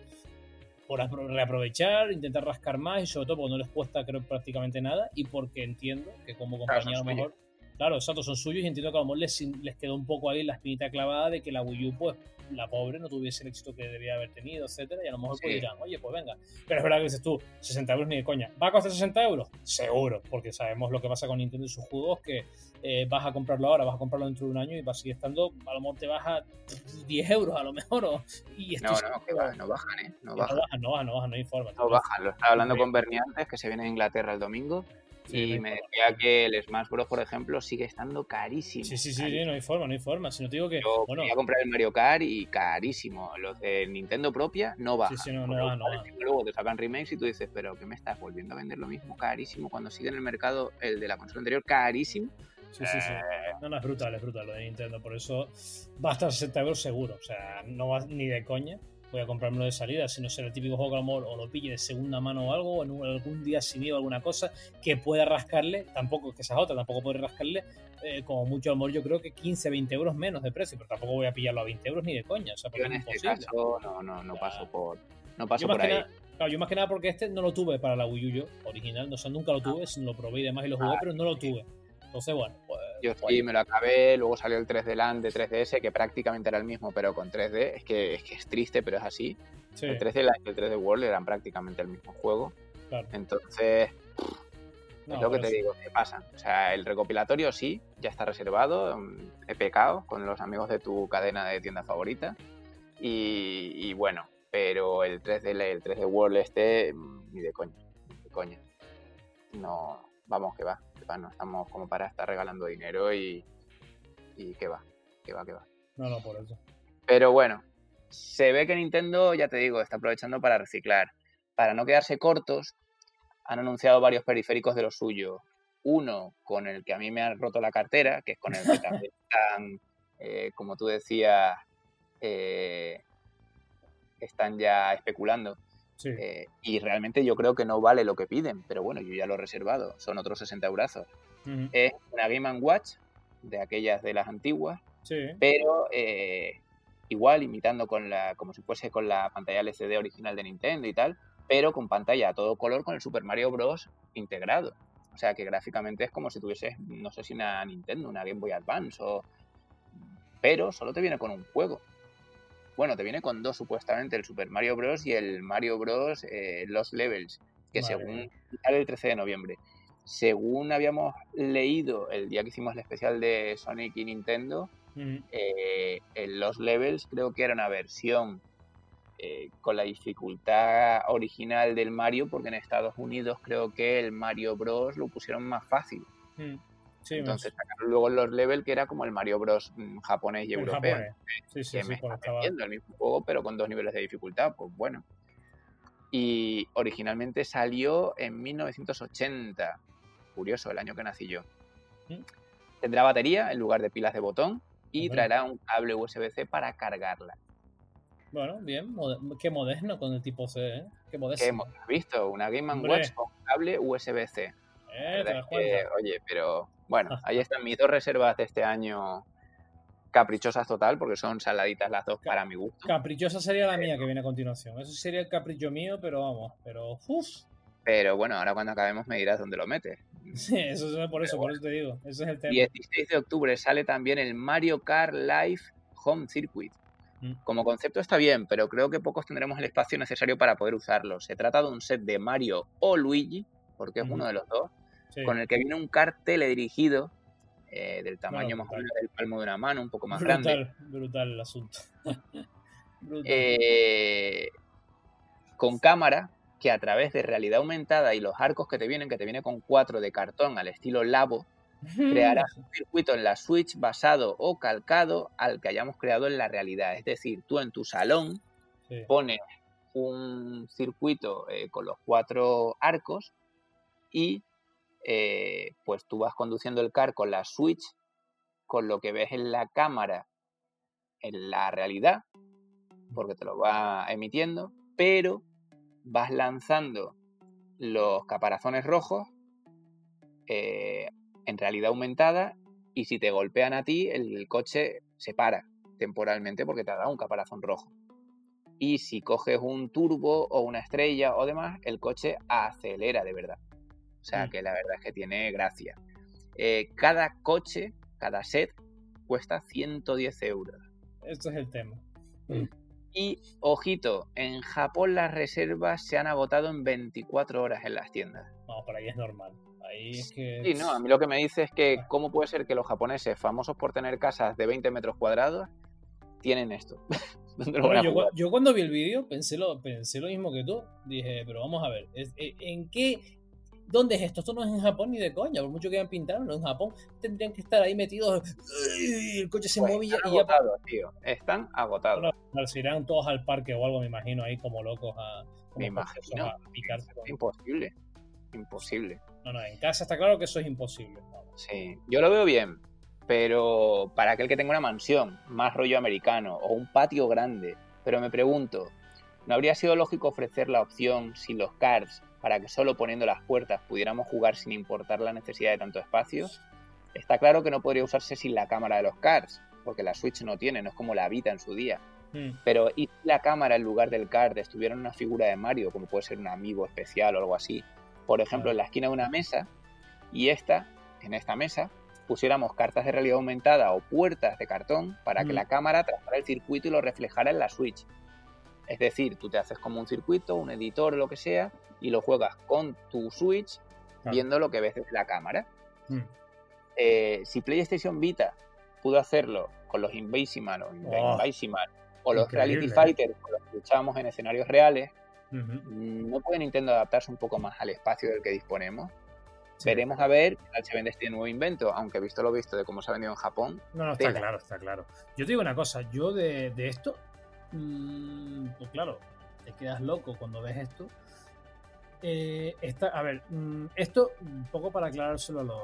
por reaprovechar, intentar rascar más y sobre todo porque no les cuesta creo prácticamente nada y porque entiendo que como compañía a lo mejor Claro, exacto, son suyos y entiendo que a lo mejor les, les quedó un poco ahí la espinita clavada de que la Wii U, pues, la pobre no tuviese el éxito que debía haber tenido, etcétera, y a lo mejor pues dirán, oye, pues venga. Pero es verdad que dices tú, 60 euros ni de coña. ¿Va a costar 60 euros? Seguro, porque sabemos lo que pasa con Nintendo y sus juegos, que eh, vas a comprarlo ahora, vas a comprarlo dentro de un año y va a seguir estando, a lo mejor te baja 10 euros a lo mejor. O, y no, no, que va, no bajan, ¿eh? No bajan. No bajan, no bajan, no hay forma. No bajan, lo estaba hablando con Bernie antes, que se viene a Inglaterra el domingo y me decía que el Smash Bros, por ejemplo, sigue estando carísimo. Sí, sí, sí, no hay forma, no hay forma. Si no te digo que. Yo bueno, a comprar el Mario Kart y carísimo. Los de Nintendo propia no bajan. Sí, sí, no, no, no, Luego te sacan remakes y tú dices, pero ¿qué me estás volviendo a vender lo mismo carísimo cuando sigue en el mercado el de la consola anterior carísimo? Sí, sí, sí. Eh. No, no, es brutal, es brutal lo de Nintendo. Por eso va a estar 60 euros seguro. O sea, no va ni de coña voy a comprármelo de salida, si no será el típico juego que a lo mejor o lo pille de segunda mano o algo, o en algún día sin IVA alguna cosa, que pueda rascarle, tampoco, que esa otra, tampoco puede rascarle, eh, como mucho a lo mejor yo creo que 15, 20 euros menos de precio, pero tampoco voy a pillarlo a 20 euros ni de coña. O sea, yo en este caso no, no, no paso por, no paso por ahí. claro, yo más que nada porque este no lo tuve para la Wii U yo, original, no, o sea, nunca lo ah. tuve, sino lo probé y demás y lo jugué, ah. pero no lo tuve. Entonces, bueno, pues. Yo sí, me lo acabé, luego salió el 3D Land de 3DS, que prácticamente era el mismo, pero con 3D. Es que es, que es triste, pero es así. El 3D Land y el 3D World eran prácticamente el mismo juego. Entonces, es lo que te digo, ¿qué pasa? O sea, el recopilatorio sí, ya está reservado. Mm, he pecado con los amigos de tu cadena de tienda favorita. Y, bueno, pero el 3D, el 3D World este, mm, ni de coña, ni de coña. No, vamos, que va no estamos como para estar regalando dinero y, y que va, que va, que va. No, no, por eso. Pero bueno, se ve que Nintendo, ya te digo, está aprovechando para reciclar. Para no quedarse cortos, han anunciado varios periféricos de lo suyo. Uno con el que a mí me ha roto la cartera, que es con el que también están, eh, como tú decías, eh, están ya especulando. Eh, y realmente yo creo que no vale lo que piden, pero bueno, yo ya lo he reservado, son otros 60 euros. Es una Game Watch, de aquellas de las antiguas, pero igual imitando con la, como si fuese con la pantalla LCD original de Nintendo y tal, pero con pantalla a todo color con el Super Mario Bros. integrado. O sea que gráficamente es como si tuviese, no sé si una Nintendo, una Game Boy Advance o... Pero solo te viene con un juego. Bueno, te viene con dos supuestamente, el Super Mario Bros. y el Mario Bros. Eh, Los Levels, que según sale el 13 de noviembre. Según habíamos leído el día que hicimos el especial de Sonic y Nintendo, eh, en Los Levels creo que era una versión eh, con la dificultad original del Mario, porque en Estados Unidos creo que el Mario Bros. lo pusieron más fácil. Entonces sacaron luego los level que era como el Mario Bros. Mm, japonés y europeo. Sí, sí, que me está el mismo juego, pero con dos niveles de dificultad, pues bueno. Y originalmente salió en 1980. Curioso, el año que nací yo. Mm. Tendrá batería en lugar de pilas de botón y traerá un cable USB-C para cargarla. Bueno, bien, qué moderno con el tipo C, ¿eh? Qué moderno. hemos visto, una Game Watch con cable USB-C. Eh, oye, pero bueno, ahí están mis dos reservas de este año caprichosas total, porque son saladitas las dos para mi gusto. Caprichosa sería la mía que viene a continuación. Eso sería el capricho mío, pero vamos, pero uff. Pero bueno, ahora cuando acabemos me dirás dónde lo metes. Sí, eso es por eso, por eso te digo. Ese es el tema. 16 de octubre sale también el Mario Kart Live Home Circuit. Mm. Como concepto está bien, pero creo que pocos tendremos el espacio necesario para poder usarlo. Se trata de un set de Mario o Luigi, porque es uno de los dos, con el que viene un kart teledirigido eh, del tamaño más o menos del palmo de una mano, un poco más grande. Brutal el asunto. Eh, con cámara, que a través de realidad aumentada y los arcos que te vienen, que te viene con cuatro de cartón al estilo Labo, crearás un circuito en la Switch basado o calcado al que hayamos creado en la realidad. Es decir, tú en tu salón pones un circuito eh, con los cuatro arcos y eh, pues tú vas conduciendo el car con la Switch, con lo que ves en la cámara en la realidad, porque te lo va emitiendo, pero vas lanzando los caparazones rojos eh, en realidad aumentada y si te golpean a ti, el, coche se para temporalmente porque te ha dado un caparazón rojo. Y si coges un turbo o una estrella o demás, el coche acelera de verdad. O sea mm. que la verdad es que tiene gracia. Eh, cada coche, cada set, cuesta 110 euros. Esto es el tema. Mm. Y, ojito, en Japón las reservas se han agotado en 24 horas en las tiendas. No, por ahí es normal. Sí, no, a mí lo que me dice es que cómo puede ser que los japoneses, famosos por tener casas de 20 metros cuadrados, tienen esto. yo, cuando vi el vídeo pensé lo, pensé lo mismo que tú. Dije, pero vamos a ver, eh, ¿en qué ¿Dónde es esto? Esto no es en Japón ni de coña, por mucho que hayan pintado, no en Japón tendrían que estar ahí metidos. El coche se pues movía y ya. tío. Están agotados. se irán todos al parque o algo, me imagino, ahí como locos a. me imagino. A picarse Imposible. Imposible. No, no, en casa está claro que eso es imposible. Sí, yo lo veo bien, pero para aquel que tenga una mansión, más rollo americano, o un patio grande, pero me pregunto, ¿no habría sido lógico ofrecer la opción sin los cards para que solo poniendo las puertas pudiéramos jugar sin importar la necesidad de tanto espacio? Está claro que no podría usarse sin la cámara de los cards, porque la Switch no tiene, no es como la Vita en su día. Hmm. Pero ¿y la cámara en lugar del card estuviera en una figura de Mario, como puede ser un amigo especial o algo así? por ejemplo, en la esquina de una mesa y esta, en esta mesa, pusiéramos cartas de realidad aumentada o puertas de cartón para que la cámara trazara el circuito y lo reflejara en la Switch. Es decir, tú te haces como un circuito, un editor lo que sea, y lo juegas con tu Switch viendo lo que ves desde la cámara. Mm. Eh, si PlayStation Vita pudo hacerlo con los Invisimal o, oh, o los Reality Fighters con los que luchábamos en escenarios reales, ¿No puede Nintendo adaptarse un poco más al espacio del que disponemos? Veremos a ver qué se vende este nuevo invento, aunque visto lo visto de cómo se ha vendido en Japón. No, no, está claro, está claro. Yo te digo una cosa, yo de, esto, pues claro, te quedas loco cuando ves esto. Eh, a ver, mm, esto, un poco para aclarárselo a los.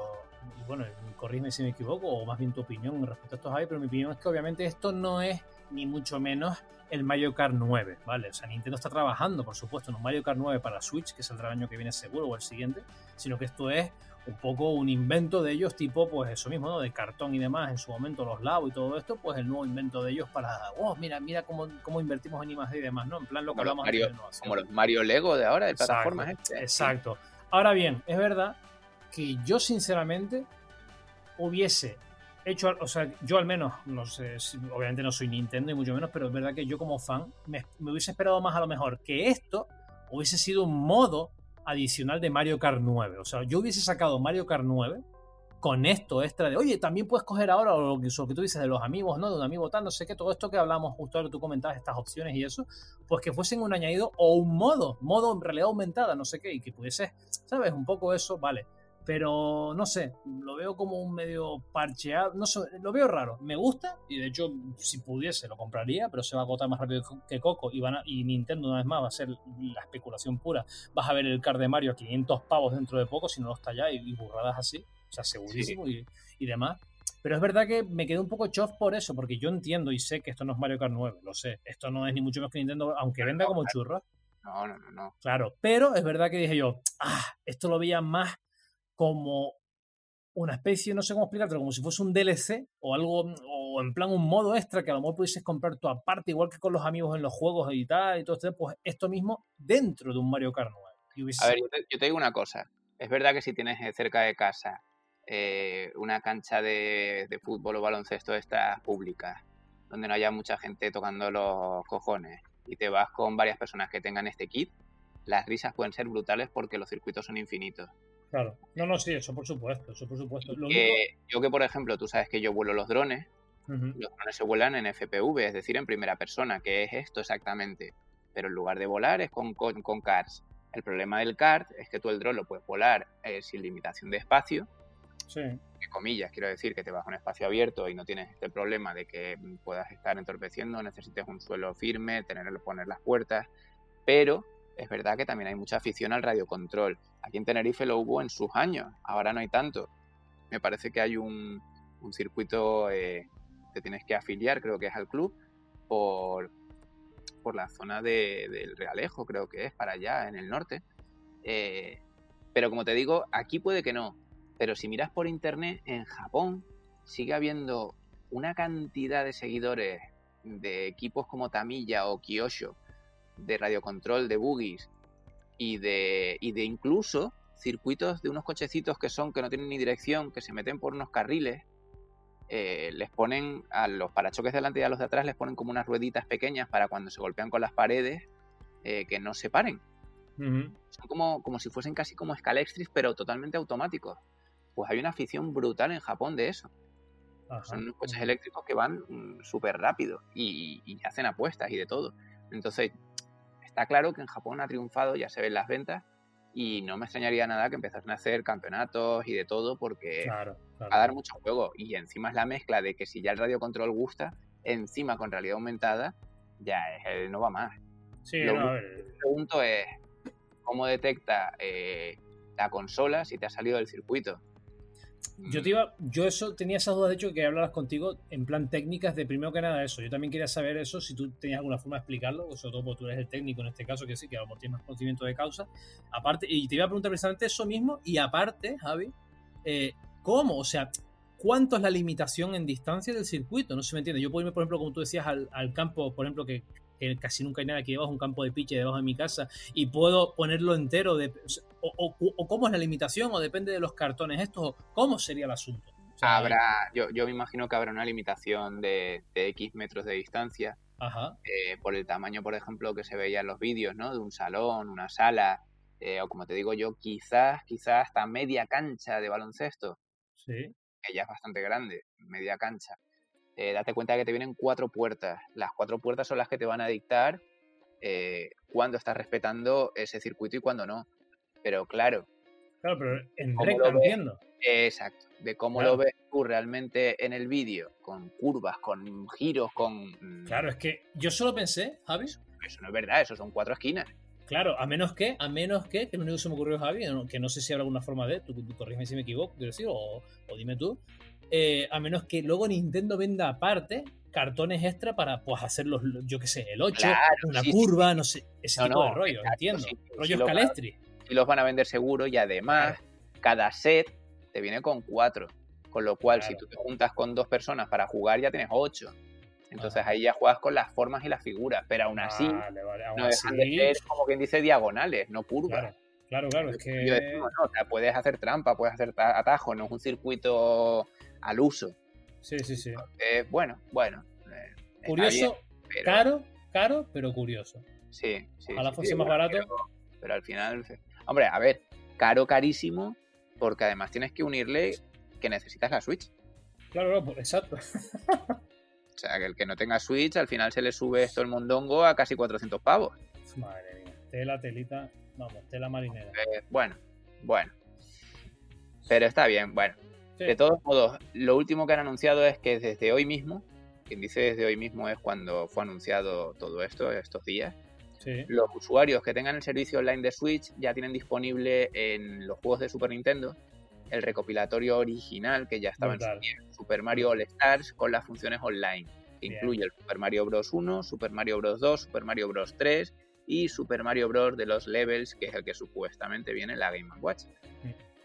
Y bueno, corrígeme si me equivoco, o más bien tu opinión respecto a estos hay, pero mi opinión es que obviamente esto no es ni mucho menos el Mario Kart 9, ¿vale? O sea, Nintendo está trabajando, por supuesto, en un Mario Kart 9 para Switch, que saldrá el año que viene seguro o el siguiente, sino que esto es un poco un invento de ellos, tipo, pues eso mismo, ¿no? De cartón y demás, en su momento los Labo y todo esto, pues el nuevo invento de ellos para, oh, mira, mira cómo, cómo invertimos en imagen y demás, ¿no? En plan lo que hablamos Mario, Como los Mario Lego de ahora, de plataformas. Este. Exacto. Ahora bien, es verdad que yo sinceramente hubiese hecho, o sea, yo al menos, no sé, obviamente no soy Nintendo y mucho menos, pero es verdad que yo como fan me, hubiese esperado más a lo mejor que esto hubiese sido un modo adicional de Mario Kart 9. O sea, yo hubiese sacado Mario Kart 9 con esto extra de, oye, también puedes coger ahora lo que, que tú dices de los amigos, ¿no? De un amigo tal, no sé qué, todo esto que hablamos justo ahora, tú comentabas estas opciones y eso, pues que fuesen un añadido o un modo, modo en realidad aumentada, no sé qué, y que pudiese, ¿sabes? Un poco eso, vale pero no sé, lo veo como un medio parcheado, no sé, lo veo raro. Me gusta y de hecho si pudiese lo compraría, pero se va a agotar más rápido que Coco y, van y Nintendo una vez más va a ser la especulación pura. Vas a ver el card de Mario a 500 pavos dentro de poco si no lo está ya y, burradas así, o sea, segurísimo y, y, demás. Pero es verdad que me quedé un poco chof por eso, porque yo entiendo y sé que esto no es Mario Kart 9, lo sé. Esto no es ni mucho menos que Nintendo, aunque venda como churros. No, no, no, no. Claro, pero es verdad que dije yo, ah, esto lo veía más como una especie, no sé cómo explicártelo, como si fuese un DLC o algo, o en plan un modo extra que a lo mejor pudieses comprar tu aparte, igual que con los amigos en los juegos y tal, y todo esto, pues esto mismo dentro de un Mario Kart 9. A ver, yo te, digo una cosa, es verdad que si tienes cerca de casa eh, una cancha de, de, fútbol o baloncesto de estas públicas, donde no haya mucha gente tocando los cojones, y te vas con varias personas que tengan este kit, las risas pueden ser brutales porque los circuitos son infinitos. Claro, no, no, sí, eso por supuesto, eso por supuesto. Yo que, por ejemplo, tú sabes que yo vuelo los drones, los drones se vuelan en FPV, es decir, en primera persona, que es esto exactamente. Pero en lugar de volar es con, con, con CARS. El problema del CART es que tú el dron lo puedes volar eh, sin limitación de espacio. Sí. Comillas, quiero decir que te vas a un espacio abierto y no tienes este problema de que puedas estar entorpeciendo, necesites un suelo firme, tener poner las puertas. Pero es verdad que también hay mucha afición al radiocontrol. Aquí en Tenerife lo hubo en sus años, ahora no hay tanto. Me parece que hay un, circuito eh, que tienes que afiliar, creo que es al club, por, por la zona del Realejo, creo que es, para allá, en el norte. Eh, pero como te digo, aquí puede que no. Pero si miras por internet, en Japón sigue habiendo una cantidad de seguidores de equipos como Tamiya o Kyosho de radiocontrol de boogies y de, y de incluso circuitos de unos cochecitos que son que no tienen ni dirección, que se meten por unos carriles, eh, les ponen a los parachoques delante y a los de atrás les ponen como unas rueditas pequeñas para cuando se golpean con las paredes eh, que no se paren. Son como, como si fuesen casi como escalextris, pero totalmente automáticos. Pues hay una afición brutal en Japón de eso. Son unos coches eléctricos que van mm, súper rápido y, y, hacen apuestas y de todo. Entonces, Está claro que en Japón ha triunfado, ya se ven las ventas, y no me extrañaría nada que empezasen a hacer campeonatos y de todo, porque va a dar mucho juego. Y encima es la mezcla de que si ya el radio control gusta, encima con realidad aumentada, ya es el no va más. Sí, Lo que pregunto es, ¿cómo detecta eh, la consola si te ha salido del circuito? Yo te iba, yo eso tenía esas dudas de hecho que hablaras contigo en plan técnicas de primero que nada eso. Yo también quería saber eso, si tú tenías alguna forma de explicarlo, sobre todo porque tú eres el técnico en este caso, que sí, que a lo mejor tienes más conocimiento de causa. Aparte, y te iba a preguntar precisamente eso mismo, y aparte, Javi, eh, ¿cómo? O sea, ¿cuánto es la limitación en distancia del circuito? No se me entiende. Yo puedo irme, por ejemplo, como tú decías, al, al campo, por ejemplo, que que casi nunca hay nada aquí debajo, un campo de piche debajo de mi casa, y puedo ponerlo entero, de, o, cómo es la limitación, o depende de los cartones estos, cómo sería el asunto. habrá, yo, yo me imagino que habrá una limitación de, X metros de distancia, eh, por el tamaño, por ejemplo, que se veía en los vídeos, ¿no? De un salón, una sala, eh, o como te digo yo, quizás, quizás hasta media cancha de baloncesto. Sí. Ya es bastante grande, media cancha. Eh, date cuenta que te vienen cuatro puertas. Las cuatro puertas son las que te van a dictar eh, cuándo estás respetando ese circuito y cuándo no. Pero claro, Claro, pero en recta, entiendo. Exacto, de cómo lo ves tú realmente en el vídeo, con curvas, con giros, con... Mm, claro, es que yo solo pensé, Javi... Eso, no es verdad, eso son cuatro esquinas. Claro, a menos que, a menos que, que lo único que se me ocurrió, Javi, que no sé si habrá alguna forma de, tú, tú corrígeme si me equivoco, quiero decir, o, dime tú, eh, a menos que luego Nintendo venda aparte cartones extra para pues hacer los, yo qué sé, el 8, una curva, no sé, ese tipo de rollo, entiendo. Rollos Calestri. Y los van a vender seguro y además cada set te viene con cuatro. Con lo cual, si tú te juntas con dos personas para jugar, ya tienes ocho. Entonces ahí ya juegas con las formas y las figuras, pero aún así no dejan de ser como quien dice diagonales, no curvas. Claro, claro, es que. Yo puedes hacer trampa, puedes hacer atajo, no es un circuito al uso. Sí, sí, sí. bueno, bueno. Eh, curioso, caro, caro, pero curioso. Sí, sí. Ojalá fuese más barato. pero, al final. Hombre, a ver, caro, carísimo, porque además tienes que unirle que necesitas la Switch. Claro, claro, pues, exacto. o sea, que el que no tenga Switch, al final se le sube esto el mondongo a casi 400 pavos. Madre mía, tela, telita, vamos, tela marinera. Eh, bueno, bueno. Pero está bien, bueno. De todos modos, lo último que han anunciado es que desde hoy mismo, quien dice desde hoy mismo es cuando fue anunciado todo esto, estos días, los usuarios que tengan el servicio online de Switch ya tienen disponible en los juegos de Super Nintendo el recopilatorio original que ya estaba en Super Mario All Stars con las funciones online, que incluye el Super Mario Bros. 1, Super Mario Bros. 2, Super Mario Bros. 3 y Super Mario Bros. de los Levels, que es el que supuestamente viene en la Game Watch.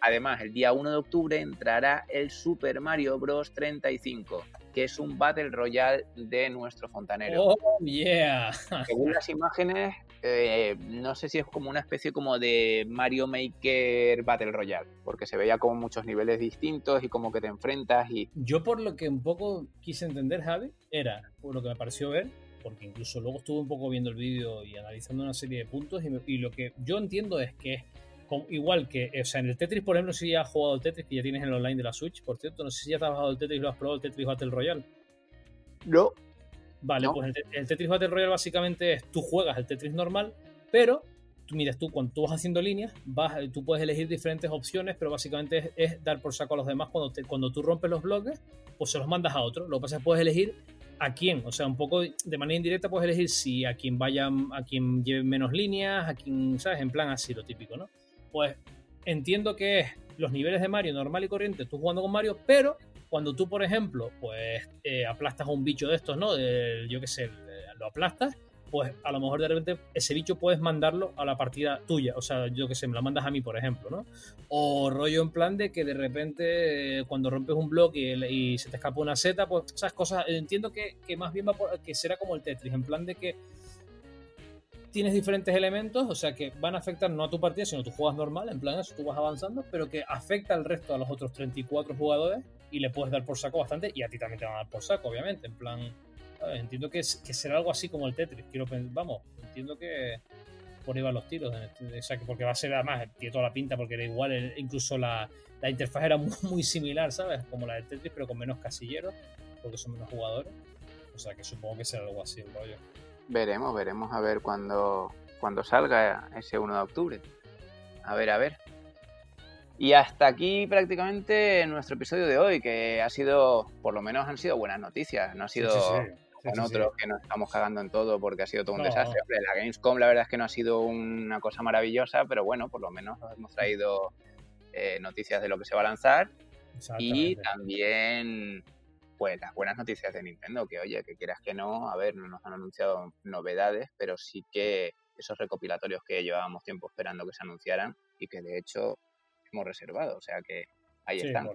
Además, el día 1 de octubre entrará el Super Mario Bros. 35, que es un Battle Royale de nuestro fontanero. Oh, yeah. Según las imágenes, eh, no sé si es como una especie como de Mario Maker Battle Royale, porque se veía como muchos niveles distintos y como que te enfrentas y... Yo por lo que un poco quise entender, Javi, era, por lo que me pareció ver, porque incluso luego estuve un poco viendo el vídeo y analizando una serie de puntos y, lo que yo entiendo es que igual que, o sea, en el Tetris, por ejemplo, si ya has jugado el Tetris, que ya tienes en el online de la Switch, por cierto, no sé si ya te has bajado el Tetris y lo has probado el Tetris Battle Royale. No. Vale, pues el, Tetris Battle Royale básicamente es, tú juegas el Tetris normal, pero tú miras tú cuando tú vas haciendo líneas, vas, tú puedes elegir diferentes opciones, pero básicamente es, dar por saco a los demás cuando, cuando tú rompes los bloques, pues se los mandas a otro. Lo que pasa es que puedes elegir a quién, o sea, un poco de manera indirecta puedes elegir si a quien vaya, a quien lleve menos líneas, a quien, ¿sabes? En plan así, lo típico, ¿no? Pues entiendo que los niveles de Mario normal y corriente, tú jugando con Mario, pero cuando tú, por ejemplo, pues eh, aplastas a un bicho de estos, ¿no? yo qué sé, lo aplastas, pues a lo mejor de repente ese bicho puedes mandarlo a la partida tuya. O sea, yo que sé, me la mandas a mí, por ejemplo, ¿no? O rollo en plan de que de repente eh, cuando rompes un bloque y, se te escapa una seta, pues esas cosas, entiendo que, más bien va que será como el Tetris, en plan de que tienes diferentes elementos, o sea que van a afectar no a tu partida, sino tus juegas normal, en plan eso, tú vas avanzando, pero que afecta al resto, a los otros 34 jugadores, y le puedes dar por saco bastante, y a ti también te van a dar por saco, obviamente, en plan, entiendo que, será algo así como el Tetris, quiero vamos, entiendo que por ahí van los tiros, este, o sea, que porque va a ser además, tiene toda la pinta, porque era igual, incluso la, la interfaz era muy, muy, similar, ¿sabes? Como la de Tetris, pero con menos casilleros, porque son menos jugadores, o sea que supongo que será algo así el rollo. Veremos, veremos a ver cuando, cuando salga ese 1 de octubre. A ver, a ver. Y hasta aquí prácticamente nuestro episodio de hoy, que ha sido, por lo menos han sido buenas noticias, no ha sido con otros que nos estamos cagando en todo porque ha sido todo un desastre. la Gamescom la verdad es que no ha sido una cosa maravillosa, pero bueno, por lo menos hemos traído eh, noticias de lo que se va a lanzar y también pues las buenas noticias de Nintendo, que oye, que quieras que no, a ver, no nos han anunciado novedades, pero sí que esos recopilatorios que llevábamos tiempo esperando que se anunciaran y que de hecho hemos reservado, o sea que ahí están.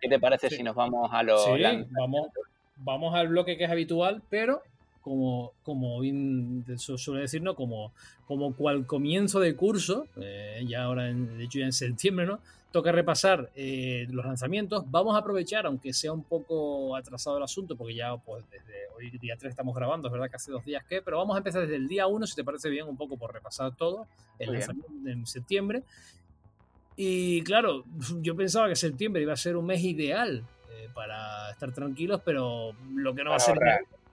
¿Qué te parece si nos vamos a los... Sí, vamos, vamos al bloque que es habitual, pero como, como bien suele decir, ¿no? Como, como cual comienzo de curso, eh, ya ahora, en, de hecho ya en septiembre, ¿no? toca repasar eh, los lanzamientos. Vamos a aprovechar, aunque sea un poco atrasado el asunto, porque ya pues desde hoy día 3 estamos grabando, es verdad que hace dos días que, pero vamos a empezar desde el día 1, si te parece bien, un poco por repasar todo, el lanzamiento en septiembre. Y claro, yo pensaba que septiembre iba a ser un mes ideal eh, para estar tranquilos, pero lo que no va a ser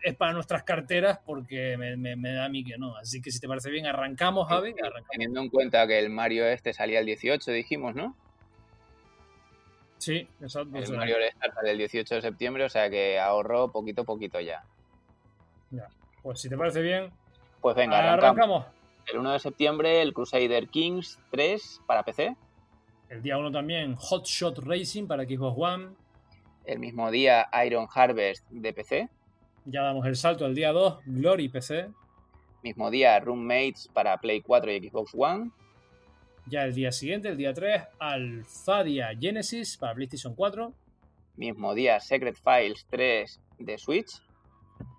es para nuestras carteras porque me, da a mí que no. Así que si te parece bien, arrancamos, Javi. Teniendo en cuenta que el Mario este salía el 18, dijimos, ¿no? Sí, exacto. El Mario Star sale el 18 de septiembre, o sea que ahorró poquito a poquito ya. Ya, pues si te parece bien. Pues venga, arrancamos. El 1 de septiembre, el Crusader Kings 3 para PC. El día 1 también, Hot Shot Racing para Xbox One. El mismo día, Iron Harvest de PC. Ya damos el salto al día 2, Glory PC. Mismo día, Roommates para Play 4 y Xbox One. Ya el día siguiente, el día 3, Alphadia Genesis para PlayStation 4. Mismo día, Secret Files 3 de Switch.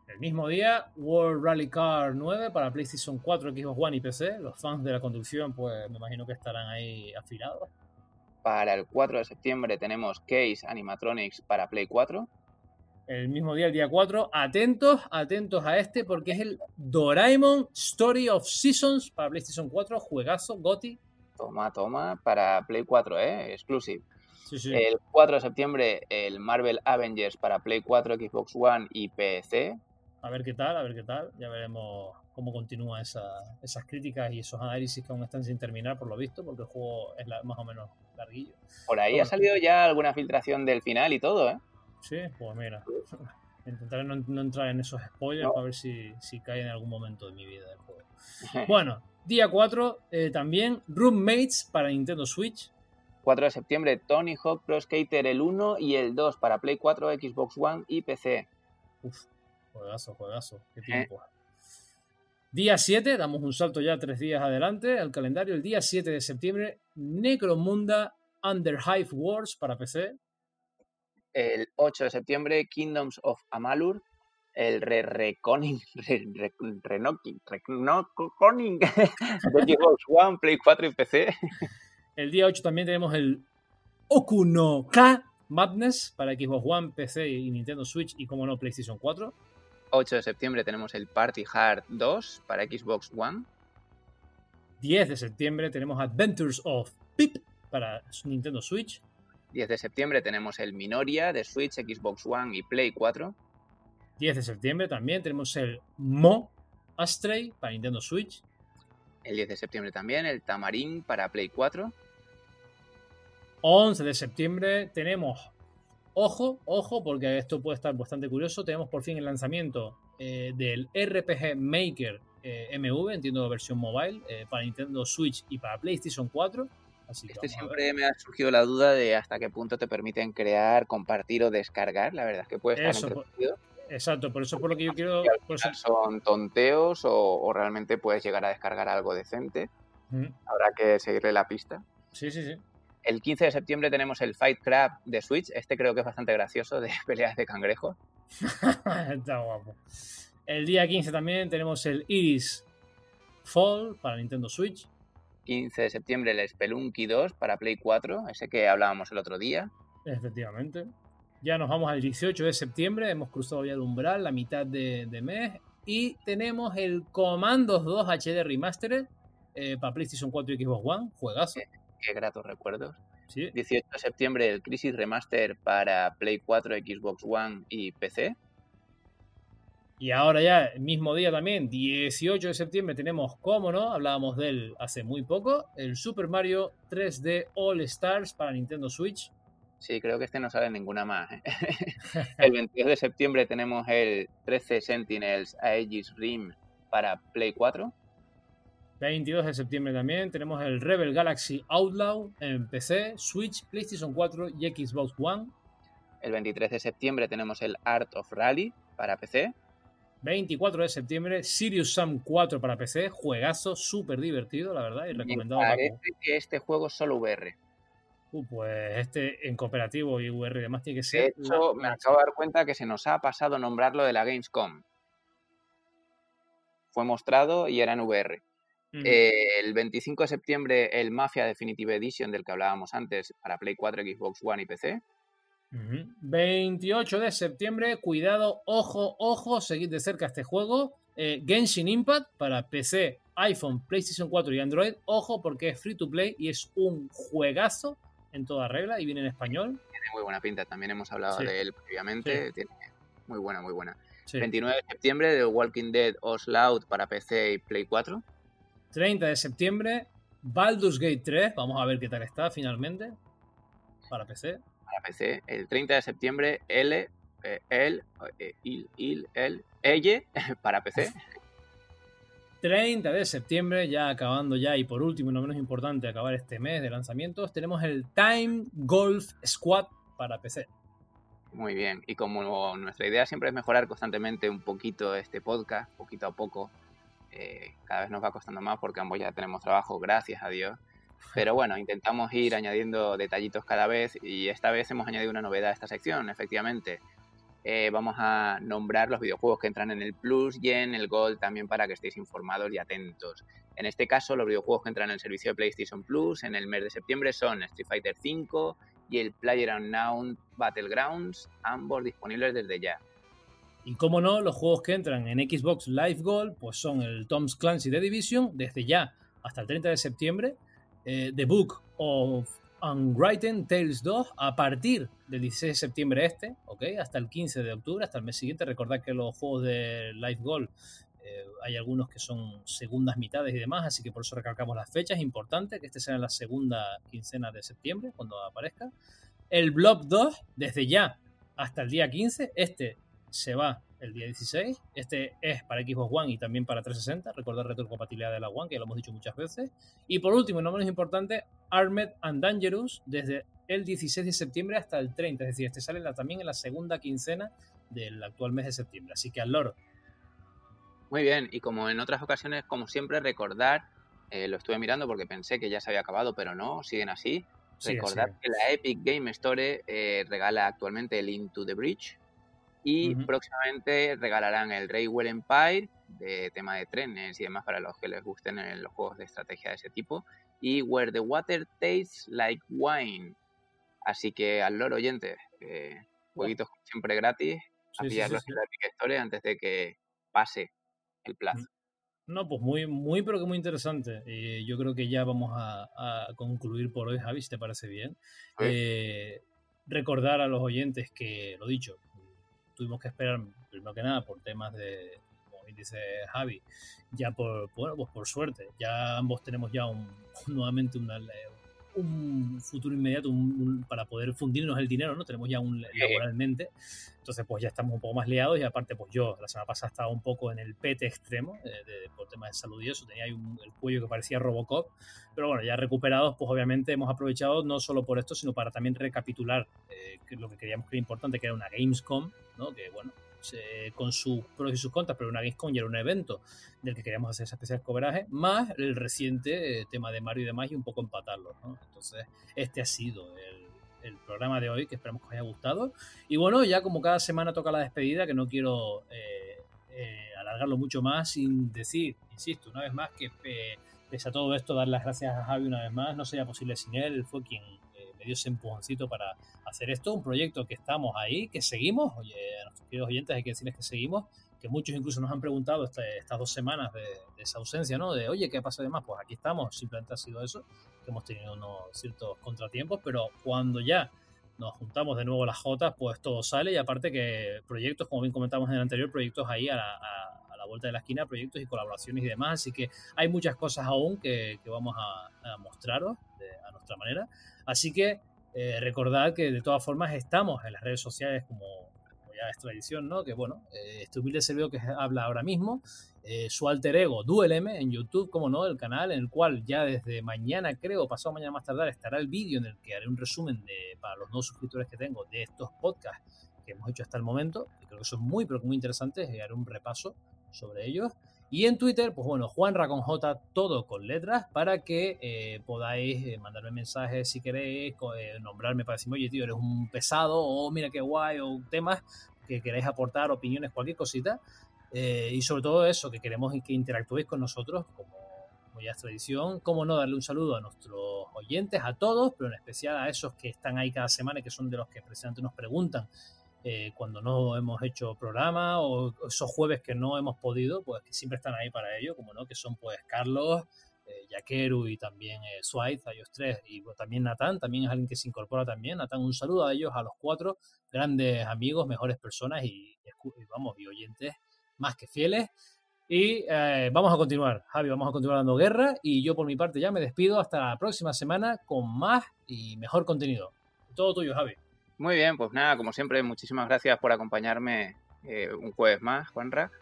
El mismo día, World Rally Car 9 para PlayStation 4, Xbox One y PC. Los fans de la conducción, pues me imagino que estarán ahí afilados. Para el 4 de septiembre tenemos Case Animatronics para Play 4. El mismo día, el día 4. Atentos, atentos a este porque es el Doraemon Story of Seasons para PlayStation 4. Juegazo, Goti. Toma, toma, para Play 4, ¿eh? Exclusive. El 4 de septiembre, el Marvel Avengers para Play 4, Xbox One y PC. A ver qué tal, a ver qué tal. Ya veremos cómo continúan esas críticas y esos análisis que aún están sin terminar, por lo visto, porque el juego es más o menos larguillo. Por ahí ha salido ya alguna filtración del final y todo, ¿eh? Sí, pues mira. Intentaré no, entrar en esos spoilers para ver si, si cae en algún momento de mi vida el juego. bueno, día 4, eh, también Roommates para Nintendo Switch. 4 de septiembre, Tony Hawk Pro Skater el 1 y el 2 para Play 4, Xbox One y PC. Uf, juegazo, juegazo. Qué eh. tiempo. Día 7, damos un salto ya tres días adelante al calendario. El día 7 de septiembre, Necromunda Underhive Wars para PC. El 8 de septiembre, Kingdoms of Amalur. El re Reconing, re, re, de Xbox One, Play 4 y PC. El día 8 también tenemos el Okuno K Madness para Xbox One, PC y Nintendo Switch y, como no, PlayStation 4. 8 de septiembre tenemos el Party Hard 2 para Xbox One. 10 de septiembre tenemos Adventures of Pip para Nintendo Switch. 10 de septiembre tenemos el Minoria de Switch, Xbox One y Play 4. 10 de septiembre también tenemos el Mo Astray para Nintendo Switch. El 10 de septiembre también el Tamarin para Play 4. 11 de septiembre tenemos, ojo, ojo, porque esto puede estar bastante curioso, tenemos por fin el lanzamiento eh, del RPG Maker eh, MV, entiendo versión mobile, eh, para Nintendo Switch y para PlayStation 4. Así este siempre me ha surgido la duda de hasta qué punto te permiten crear, compartir o descargar. La verdad es que puede estar Exacto, por eso por lo que yo quiero. Son tonteos o, realmente puedes llegar a descargar algo decente. Habrá que seguirle la pista. Sí, sí, sí. El 15 de septiembre tenemos el Fight Crab de Switch. Este creo que es bastante gracioso, de peleas de cangrejo. Está guapo. El día 15 también tenemos el Iris Fall para Nintendo Switch. 15 de septiembre el Spelunky 2 para Play 4, ese que hablábamos el otro día. Efectivamente. Ya nos vamos al 18 de septiembre, hemos cruzado ya el umbral, la mitad de, mes. Y tenemos el Commandos 2 HD Remastered eh, para PlayStation 4 y Xbox One, juegazo. Qué, gratos recuerdos. 18 de septiembre el Crisis Remaster para Play 4, Xbox One y PC. Y ahora ya, el mismo día también, 18 de septiembre, tenemos, como no, hablábamos de él hace muy poco, el Super Mario 3D All Stars para Nintendo Switch. Sí, creo que este no sale ninguna más. ¿eh? el 22 de septiembre tenemos el 13 Sentinels Aegis Rim para Play 4. 22 de septiembre también tenemos el Rebel Galaxy Outlaw en PC, Switch, PlayStation 4 y Xbox One. El 23 de septiembre tenemos el Art of Rally para PC. 24 de septiembre, Sirius Sam 4 para PC, juegazo, súper divertido, la verdad, y recomendado. Me que este juego es solo VR. Uh, pues este en cooperativo y VR y demás tiene que ser. De hecho, me acabo de dar cuenta que se nos ha pasado nombrarlo de la Gamescom. Fue mostrado y era en VR. el 25 de septiembre, el Mafia Definitive Edition del que hablábamos antes para Play 4, Xbox One y PC. 28 de septiembre, cuidado, ojo, ojo, seguid de cerca este juego. Eh, Genshin Impact para PC, iPhone, PlayStation 4 y Android. Ojo porque es free to play y es un juegazo en toda regla y viene en español. Tiene muy buena pinta, también hemos hablado de él previamente. Tiene muy buena, muy buena. 29 de septiembre, The Walking Dead Osloud para PC y Play 4. 30 de septiembre, Baldur's Gate 3. Vamos a ver qué tal está finalmente. Para PC. Para PC. El 30 de septiembre, L, eh, el, eh, il, il, el, elle, para PC. 30 de septiembre, ya acabando ya, y por último y no menos importante, acabar este mes de lanzamientos, tenemos el Time Golf Squad para PC. Muy bien, y como nuestra idea siempre es mejorar constantemente un poquito este podcast, poquito a poco, eh, cada vez nos va costando más porque ambos ya tenemos trabajo, gracias a Dios. Pero bueno, intentamos ir añadiendo detallitos cada vez y esta vez hemos añadido una novedad a esta sección, efectivamente. Eh, vamos a nombrar los videojuegos que entran en el Plus y en el Gold también para que estéis informados y atentos. En este caso, los videojuegos que entran en el servicio de PlayStation Plus en el mes de septiembre son Street Fighter V y el PlayerUnknown Battlegrounds, ambos disponibles desde ya. Y como no, los juegos que entran en Xbox Live Gold pues son el Tom's Clancy The Division desde ya hasta el 30 de septiembre, eh, The Book of Unwritten Tales 2 a partir del 16 de septiembre este, ¿ok? Hasta el 15 de octubre, hasta el mes siguiente. Recordad que los juegos de Live Gold eh, hay algunos que son segundas mitades y demás, así que por eso recalcamos las fechas. Importante que este sea en la segunda quincena de septiembre, cuando aparezca. El Blob 2, desde ya hasta el día 15. Este se va el día 16. Este es para Xbox One y también para 360. Recordar retrocompatibilidad de la One, que ya lo hemos dicho muchas veces. Y por último, y no menos importante, Armed and Dangerous desde el 16 de septiembre hasta el 30. Es decir, este sale también en la segunda quincena del actual mes de septiembre. Así que al loro. Muy bien, y como en otras ocasiones, como siempre, recordar, eh, lo estuve mirando porque pensé que ya se había acabado, pero no, siguen así. recordar que la Epic Game Store eh, regala actualmente el Into the Bridge, y próximamente regalarán el Railway Empire, de tema de trenes y demás para los que les gusten los juegos de estrategia de ese tipo. Y Where the Water Tastes Like Wine. Así que al loro oyente, eh, jueguitos siempre gratis, a pillarlos en la Store antes de que pase el plazo. No, pues muy, muy, pero que muy interesante. Eh, yo creo que ya vamos a, concluir por hoy, Javi, si te parece bien. Eh, recordar a los oyentes que, lo dicho, tuvimos que esperar, primero que nada, por temas de, como dice Javi, ya por, bueno, pues por suerte, ya ambos tenemos ya un, nuevamente una, un futuro inmediato para poder fundirnos el dinero, ¿no? Tenemos ya un laboralmente. Entonces, pues ya estamos un poco más liados y aparte, pues yo la semana pasada estaba un poco en el pete extremo eh, por temas de salud y eso. Tenía ahí el cuello que parecía Robocop. Pero bueno, ya recuperados, pues obviamente hemos aprovechado no solo por esto, sino para también recapitular eh, lo que queríamos que era importante, que era una Gamescom, ¿no? Que bueno, con sus pros y sus contras, pero una Gamescom ya era un evento del que queríamos hacer ese especial cobraje, más el reciente eh, tema de Mario y demás y un poco empatarlo. Entonces, este ha sido el, programa de hoy, que esperamos que os haya gustado. Y bueno, ya como cada semana toca la despedida, que no quiero eh, eh, alargarlo mucho más sin decir, insisto, una vez más, que pese a todo esto, dar las gracias a Javi una vez más, no sería posible sin él, él fue quien me dio ese empujoncito para hacer esto, un proyecto que estamos ahí, que seguimos, oye, a nuestros queridos oyentes hay que decirles que seguimos, que muchos incluso nos han preguntado este, estas dos semanas de, esa ausencia, ¿no? De, oye, ¿qué pasa de más? Pues aquí estamos, simplemente ha sido eso, que hemos tenido unos ciertos contratiempos, pero cuando ya nos juntamos de nuevo las Jotas, pues todo sale y aparte que proyectos, como bien comentamos en el anterior, proyectos ahí a la, vuelta de la esquina, proyectos y colaboraciones y demás, así que hay muchas cosas aún que, vamos a, mostraros a nuestra manera. Así que eh, recordad que de todas formas estamos en las redes sociales como, ya es tradición, ¿no? Que bueno, eh, este humilde servidor que habla ahora mismo, eh, su alter ego Duelm en YouTube, como no, el canal en el cual ya desde mañana, creo, pasado mañana más tardar, estará el vídeo en el que haré un resumen de, para los nuevos suscriptores que tengo de estos podcasts que hemos hecho hasta el momento, que creo que son muy, pero muy interesantes, y haré un repaso sobre ellos. Y en Twitter, pues bueno, Juanra con J, todo con letras, para que eh, podáis eh, mandarme mensajes si queréis, eh, nombrarme para decirme, oye, tío, eres un pesado, o mira qué guay, o temas que queráis aportar, opiniones, cualquier cosita. y sobre todo eso, que queremos que interactuéis con nosotros, como, como ya es tradición. Como no, darle un saludo a nuestros oyentes, a todos, pero en especial a esos que están ahí cada semana y que son de los que precisamente nos preguntan eh, cuando no hemos hecho programa o esos jueves que no hemos podido, pues que siempre están ahí para ello, como no, que son pues Carlos, eh, Yaqueru y también eh, a ellos tres, y pues, también Natán, también es alguien que se incorpora también. Natán, un saludo a ellos, a los cuatro, grandes amigos, mejores personas y, vamos, vamos, y oyentes más que fieles. Y eh, vamos a continuar, Javi, vamos a continuar dando guerra y yo por mi parte ya me despido hasta la próxima semana con más y mejor contenido. Todo tuyo, Javi. Muy bien, pues nada, como siempre, muchísimas gracias por acompañarme eh, un jueves más, Juanra.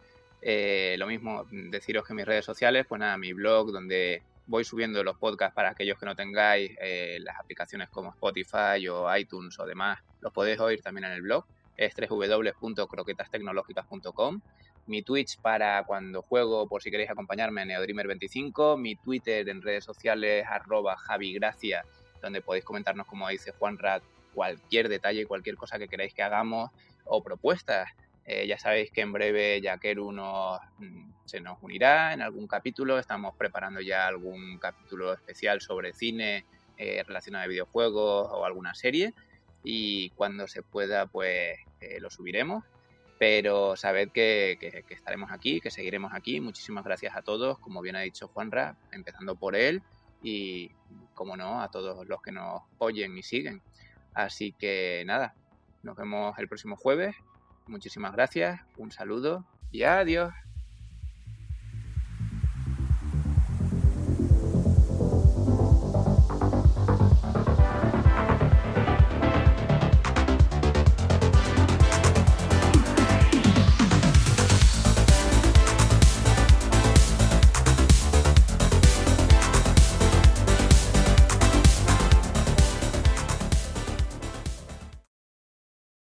Eh, lo mismo, deciros que mis redes sociales, pues nada, mi blog donde voy subiendo los podcasts para aquellos que no tengáis eh, las aplicaciones como Spotify o iTunes o demás, los podéis oír también en el blog, es www.croquetastecnológicas.com. Mi Twitch para cuando juego, por si queréis acompañarme, Neodreamer25. Mi Twitter en redes sociales, arroba javigracia, donde podéis comentarnos, como dice Juan Rat, cualquier detalle, cualquier cosa que queráis que hagamos o propuestas. Eh, ya sabéis que en breve Yakeru nos, mm, se nos unirá en algún capítulo. Estamos preparando ya algún capítulo especial sobre cine eh, relacionado a videojuegos o alguna serie. Y cuando se pueda, pues eh, lo subiremos. Pero sabed que, que, estaremos aquí, que seguiremos aquí. Muchísimas gracias a todos, como bien ha dicho Juanra, empezando por él y, como no, a todos los que nos oyen y siguen. Así que nada, nos vemos el próximo jueves. Muchísimas gracias, un saludo y adiós.